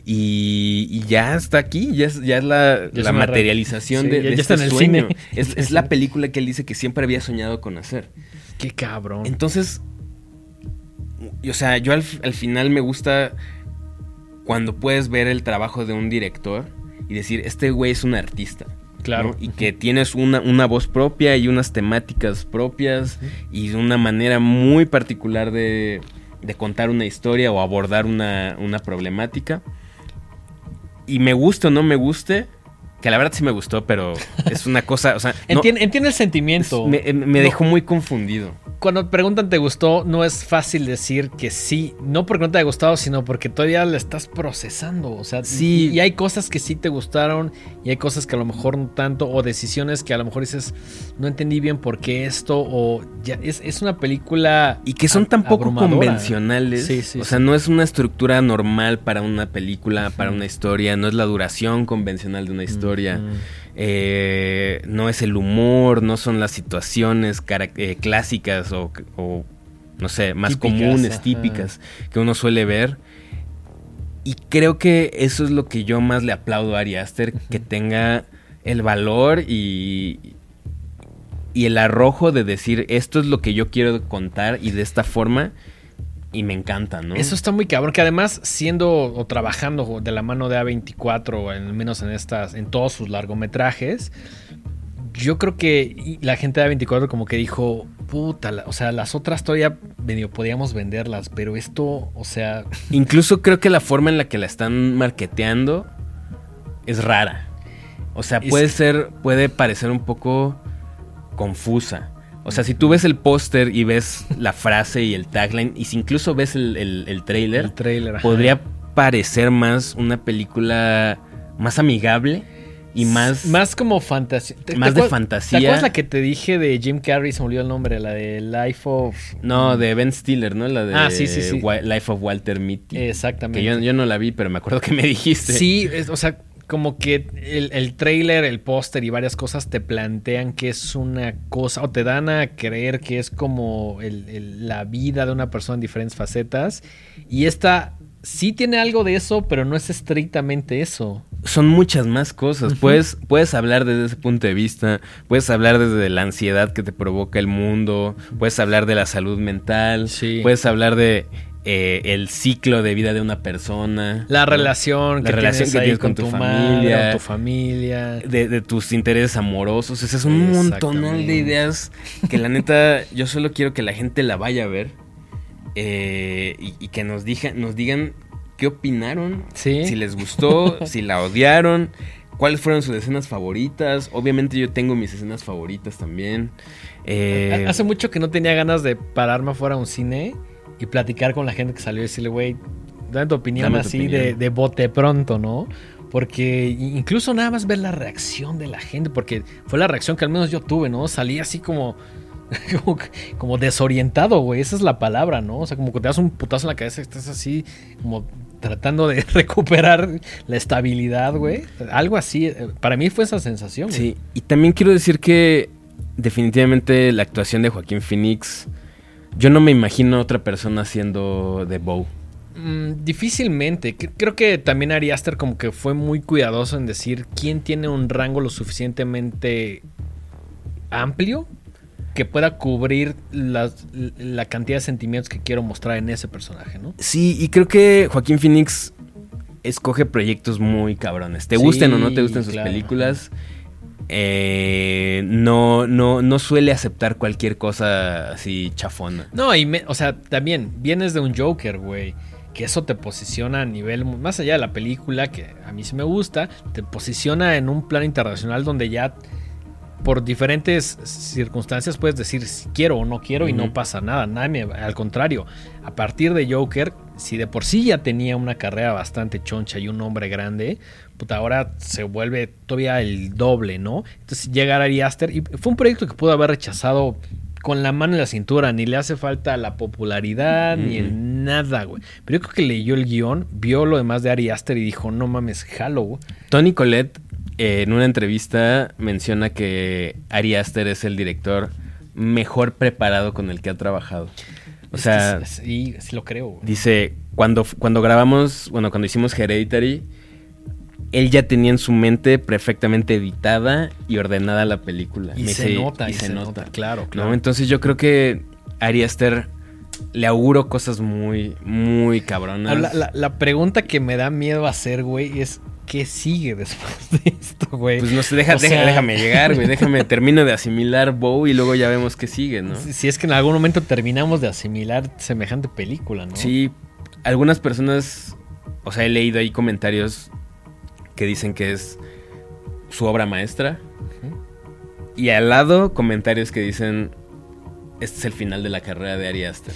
y, ya está aquí, ya es, ya es la, materialización de, ya, está en el este sueño. Cine. Es, es la película que él dice que siempre había soñado con hacer. Qué cabrón. Entonces, o sea, yo al, al final me gusta cuando puedes ver el trabajo de un director y decir, este güey es un artista. Claro. Y que tienes una, una, voz propia y unas temáticas propias y una manera muy particular de, de contar una historia o abordar una, una problemática. Y me guste o no me guste, que la verdad sí me gustó, pero es una cosa, o sea... entiende, el sentimiento. Me, me dejó muy confundido cuando preguntan te gustó, no es fácil decir que sí. No porque no te haya gustado, sino porque todavía la estás procesando. O sea, sí. Y, hay cosas que sí te gustaron y hay cosas que a lo mejor no tanto. O decisiones que a lo mejor dices, no entendí bien por qué esto. O ya es, una película. Y que son tan poco convencionales. Sí, sí, o sea, no es una estructura normal para una película, para una historia. No es la duración convencional de una historia. Eh, no es el humor, no son las situaciones eh, clásicas o, no sé, más comunes, típicas que uno suele ver. Y creo que eso es lo que yo más le aplaudo a Ari Aster, que tenga el valor y, y el arrojo de decir esto es lo que yo quiero contar y de esta forma y me encanta, ¿no? Eso está muy cabrón, que además siendo o trabajando de la mano de A24, al menos en estas, en todos sus largometrajes, yo creo que la gente de A24 como que dijo, puta, o sea, las otras todavía medio podíamos venderlas, pero esto, o sea... Incluso creo que la forma en la que la están marketeando es rara. O sea, puede ser, puede parecer un poco confusa. O sea, si tú ves el póster y ves la frase y el tagline, y si incluso ves el, el, trailer, podría parecer más una película más amigable y más. Más como fantasía. Más de fantasía. ¿Te acuerdas la que te dije de Jim Carrey? Se me olvidó el nombre, la de Life of. No, de Ben Stiller, ¿no? La de ah, sí, sí, sí. Life of Walter Mitty. Exactamente. Que yo, yo, no la vi, pero me acuerdo que me dijiste. Sí, o sea, como que el, el trailer, el póster y varias cosas te plantean que es una cosa, o te dan a creer que es como la vida de una persona en diferentes facetas. Y esta sí tiene algo de eso, pero no es estrictamente eso. Son muchas más cosas. puedes, puedes hablar desde ese punto de vista, puedes hablar desde la ansiedad que te provoca el mundo, puedes hablar de la salud mental, puedes hablar de eh, el ciclo de vida de una persona. La relación la que relación tienes, que tienes con, tu, familia. tu familia. De, tus intereses amorosos. Ese es un montón de ideas que la neta yo solo quiero que la gente la vaya a ver. Eh, y, que nos, nos digan qué opinaron. Si les gustó, si la odiaron. ¿Cuáles fueron sus escenas favoritas? Obviamente yo tengo mis escenas favoritas también. Eh, Hace mucho que no tenía ganas de pararme afuera a un cine y platicar con la gente que salió y decirle, güey, dame tu opinión así De, de bote pronto, ¿no? Porque incluso nada más ver la reacción de la gente, porque fue la reacción que al menos yo tuve, ¿no? Salí así como, como, desorientado, güey. Esa es la palabra, ¿no? O sea, como que te das un putazo en la cabeza y estás así, como tratando de recuperar la estabilidad, güey. Algo así. Eh, para mí fue esa sensación. Sí, y también quiero decir que definitivamente la actuación de Joaquín Phoenix yo no me imagino otra persona haciendo de Bow. Mm, difícilmente. Creo que también Ari Aster como que fue muy cuidadoso en decir quién tiene un rango lo suficientemente amplio que pueda cubrir la, cantidad de sentimientos que quiero mostrar en ese personaje, ¿no? Sí, y creo que Joaquín Phoenix escoge proyectos muy cabrones. Te gusten o no te gusten sus películas, eh, no, no, no suele aceptar cualquier cosa así chafona. No, y o sea, también vienes de un Joker, güey. Que eso te posiciona a nivel, más allá de la película, que a mí sí me gusta, te posiciona en un plano internacional donde ya por diferentes circunstancias puedes decir si quiero o no quiero y no pasa nada. nada al contrario, a partir de Joker, si de por sí ya tenía una carrera bastante choncha y un nombre grande, puta, ahora se vuelve todavía el doble, ¿no? Entonces llegar a Ari Aster y fue un proyecto que pudo haber rechazado con la mano en la cintura, ni le hace falta la popularidad, ni el nada, güey. Pero yo creo que leyó el guion, vio lo demás de Ari Aster y dijo, no mames, jalo, Tony Colette eh, en una entrevista menciona que Ari Aster es el director mejor preparado con el que ha trabajado. O sea, sí, sí lo creo. Dice, cuando, cuando grabamos, bueno, cuando hicimos Hereditary, él ya tenía en su mente perfectamente editada y ordenada la película. Y se nota, y, se, nota. Claro, claro. Entonces yo creo que Ari Aster le auguro cosas muy, muy cabronas. La, pregunta que me da miedo hacer, güey, es ¿qué sigue después de esto, güey? Pues no sé, deja, déjame llegar, güey. Déjame, termino de asimilar Bow y luego ya vemos qué sigue, ¿no? Si, es que en algún momento terminamos de asimilar semejante película, ¿no? Sí, algunas personas, o sea, he leído ahí comentarios que dicen que es su obra maestra. Y al lado, comentarios que dicen, este es el final de la carrera de Ari Aster.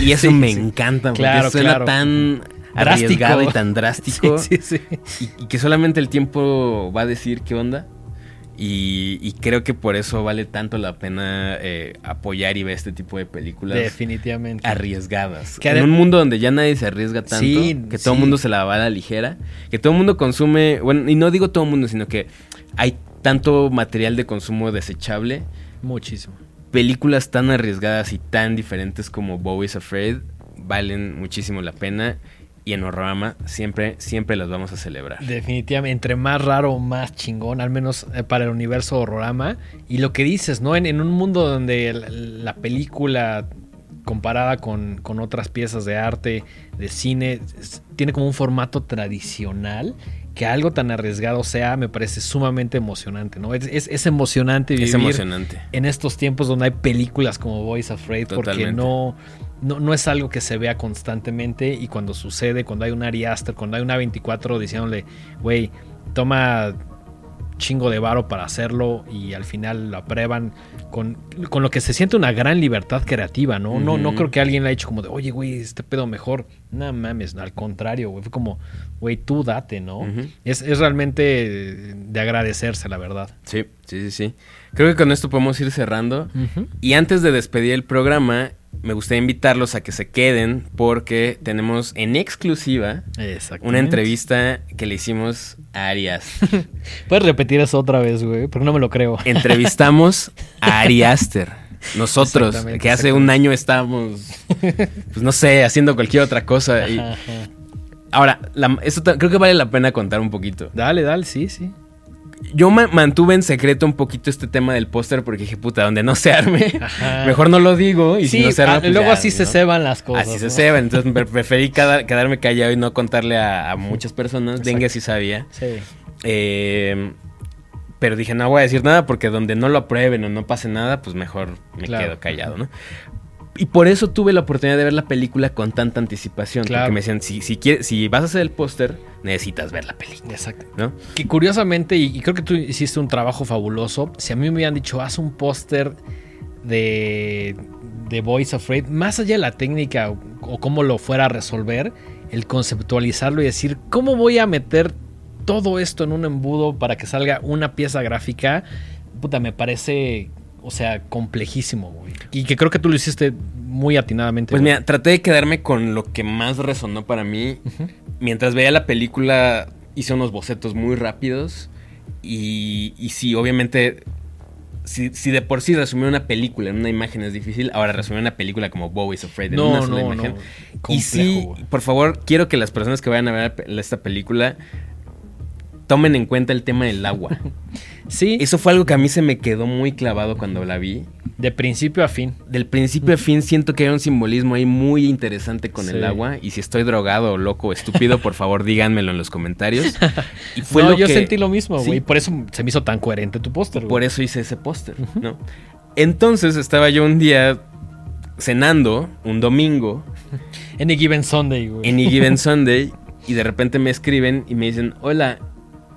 Y eso me encanta, porque claro, suena tan arriesgado y tan drástico. y, que solamente el tiempo va a decir qué onda. Y, creo que por eso vale tanto la pena eh, apoyar y ver este tipo de películas. Definitivamente. Arriesgadas. en un mundo donde ya nadie se arriesga tanto, que todo el mundo se la va a la ligera, que todo el mundo consume, bueno, y no digo todo el mundo, sino que hay tanto material de consumo desechable. Muchísimo. Películas tan arriesgadas y tan diferentes como Bowie's Afraid valen muchísimo la pena y en Horrorama siempre, siempre las vamos a celebrar. Definitivamente, entre más raro, más chingón, al menos eh, para el universo Horrorama. Y lo que dices, ¿no? En, un mundo donde la, película comparada con, con, otras piezas de arte, de cine, tiene como un formato tradicional. Que algo tan arriesgado sea, me parece sumamente emocionante, ¿no? Es, es, emocionante vivir emocionante. en estos tiempos donde hay películas como Voice Afraid, porque no, no, es algo que se vea constantemente y cuando sucede, cuando hay un Ari Aster, cuando hay una 24 diciéndole, güey, toma chingo de varo para hacerlo y al final lo aprueban con, con, lo que se siente una gran libertad creativa, ¿no? no, no creo que alguien le haya hecho como de, oye, güey, este pedo mejor. No mames, al contrario, güey. Fue como, güey, tú date, ¿no? es, es, realmente de agradecerse, la verdad. Sí, sí, sí, sí. Creo que con esto podemos ir cerrando. Y antes de despedir el programa, me gustaría invitarlos a que se queden porque tenemos en exclusiva una entrevista que le hicimos a Arias. Puedes repetir eso otra vez, güey, pero no me lo creo. Entrevistamos a Ari Aster. Nosotros, que hace un año estábamos, pues no sé, haciendo cualquier otra cosa. Y... Ahora, eso creo que vale la pena contar un poquito. Dale, dale, sí, sí yo mantuve en secreto un poquito este tema del póster porque dije, puta, donde no se arme, mejor no lo digo. Y si no se arma, pues luego así se ceban las cosas. Así se ceban. Entonces preferí quedarme callado y no contarle a, muchas personas. Dengue sí sabía. Sí. Eh, pero dije, no voy a decir nada porque donde no lo aprueben o no pase nada, pues mejor me quedo callado, ¿no? Y por eso tuve la oportunidad de ver la película con tanta anticipación. Porque me decían, si, si, quieres, si vas a hacer el póster, necesitas ver la película. Exacto. ¿no? Que curiosamente, y, creo que tú hiciste un trabajo fabuloso, si a mí me hubieran dicho, haz un póster de, de Voice of Afraid, más allá de la técnica o, cómo lo fuera a resolver, el conceptualizarlo y decir, ¿cómo voy a meter todo esto en un embudo para que salga una pieza gráfica? Puta, me parece o sea, complejísimo, güey. Y que creo que tú lo hiciste muy atinadamente. Pues mira, traté de quedarme con lo que más resonó para mí. Mientras veía la película, hice unos bocetos muy rápidos. Y, y sí, obviamente, si, de por sí resumir una película en una imagen es difícil, ahora resumir una película como Bo is Afraid en una sola imagen. y sí, por favor, quiero que las personas que vayan a ver esta película tomen en cuenta el tema del agua. sí. Eso fue algo que a mí se me quedó muy clavado cuando la vi. De principio a fin. Del principio a fin siento que hay un simbolismo ahí muy interesante con el agua. Y si estoy drogado, loco, estúpido, por favor díganmelo en los comentarios. Y fue no, yo sentí lo mismo, güey. Por eso se me hizo tan coherente tu póster. Por eso hice ese póster, ¿no? Entonces estaba yo un día cenando, un domingo. Any Given Sunday, güey. Any Given Sunday. Y de repente me escriben y me dicen, hola,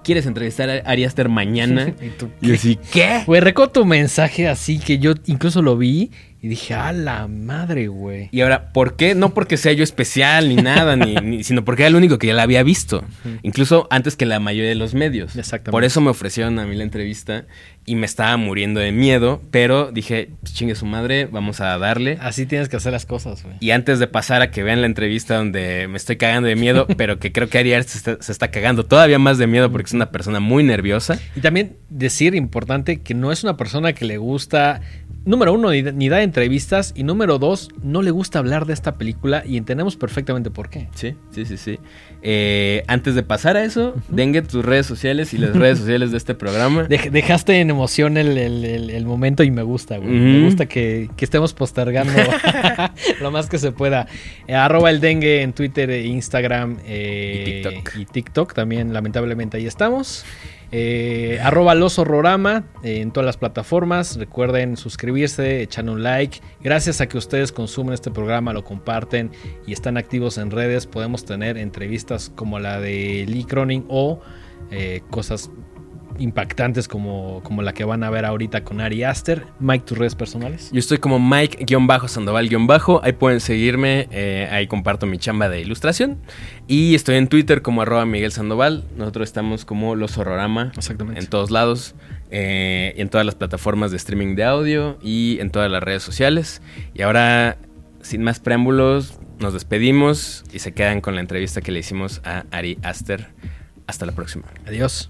¿quieres entrevistar a Ari mañana? ¿Y, así, ¿qué? Güey, recuerdo tu mensaje así que yo incluso lo vi y dije, a la madre, güey. Y ahora, ¿por qué? No porque sea yo especial ni nada, ni, ni- sino porque era el único que ya la había visto. Incluso antes que la mayoría de los medios. Exactamente. Por eso me ofrecieron a mí la entrevista y me estaba muriendo de miedo, pero dije, "Pues, chingue su madre, vamos a darle. Así tienes que hacer las cosas, güey. Y antes de pasar a que vean la entrevista donde me estoy cagando de miedo, pero que creo que Ari se está, se está cagando todavía más de miedo porque es una persona muy nerviosa. Y también decir importante que no es una persona que le gusta, número uno, ni, da entrevistas, y número dos, no le gusta hablar de esta película y entendemos perfectamente por qué. Sí, sí, sí, sí. Eh, antes de pasar a eso, dengue tus redes sociales y las redes sociales de este programa. Dej- dejaste en emoción el, el- el- el momento y me gusta, güey. Me gusta que, que estemos postergando lo más que se pueda. Eh, arroba el dengue en Twitter e Instagram. eh, Y TikTok. Y TikTok también, lamentablemente, ahí estamos. Eh, arroba los horrorama eh, en todas las plataformas. Recuerden suscribirse, echarle un like. Gracias a que ustedes consumen este programa, lo comparten y están activos en redes, podemos tener entrevistas como la de Lee Cronin o eh, cosas impactantes como, como la que van a ver ahorita con Ari Aster. Mike, tus redes personales. Yo estoy como Mike-Sandoval- ahí pueden seguirme, eh, ahí comparto mi chamba de ilustración. Y estoy en Twitter como arroba Miguel Sandoval. Nosotros estamos como Los Horrorama Exactamente. en todos lados, eh, en todas las plataformas de streaming de audio y en todas las redes sociales. Y ahora, sin más preámbulos, nos despedimos y se quedan con la entrevista que le hicimos a Ari Aster. Hasta la próxima. Adiós.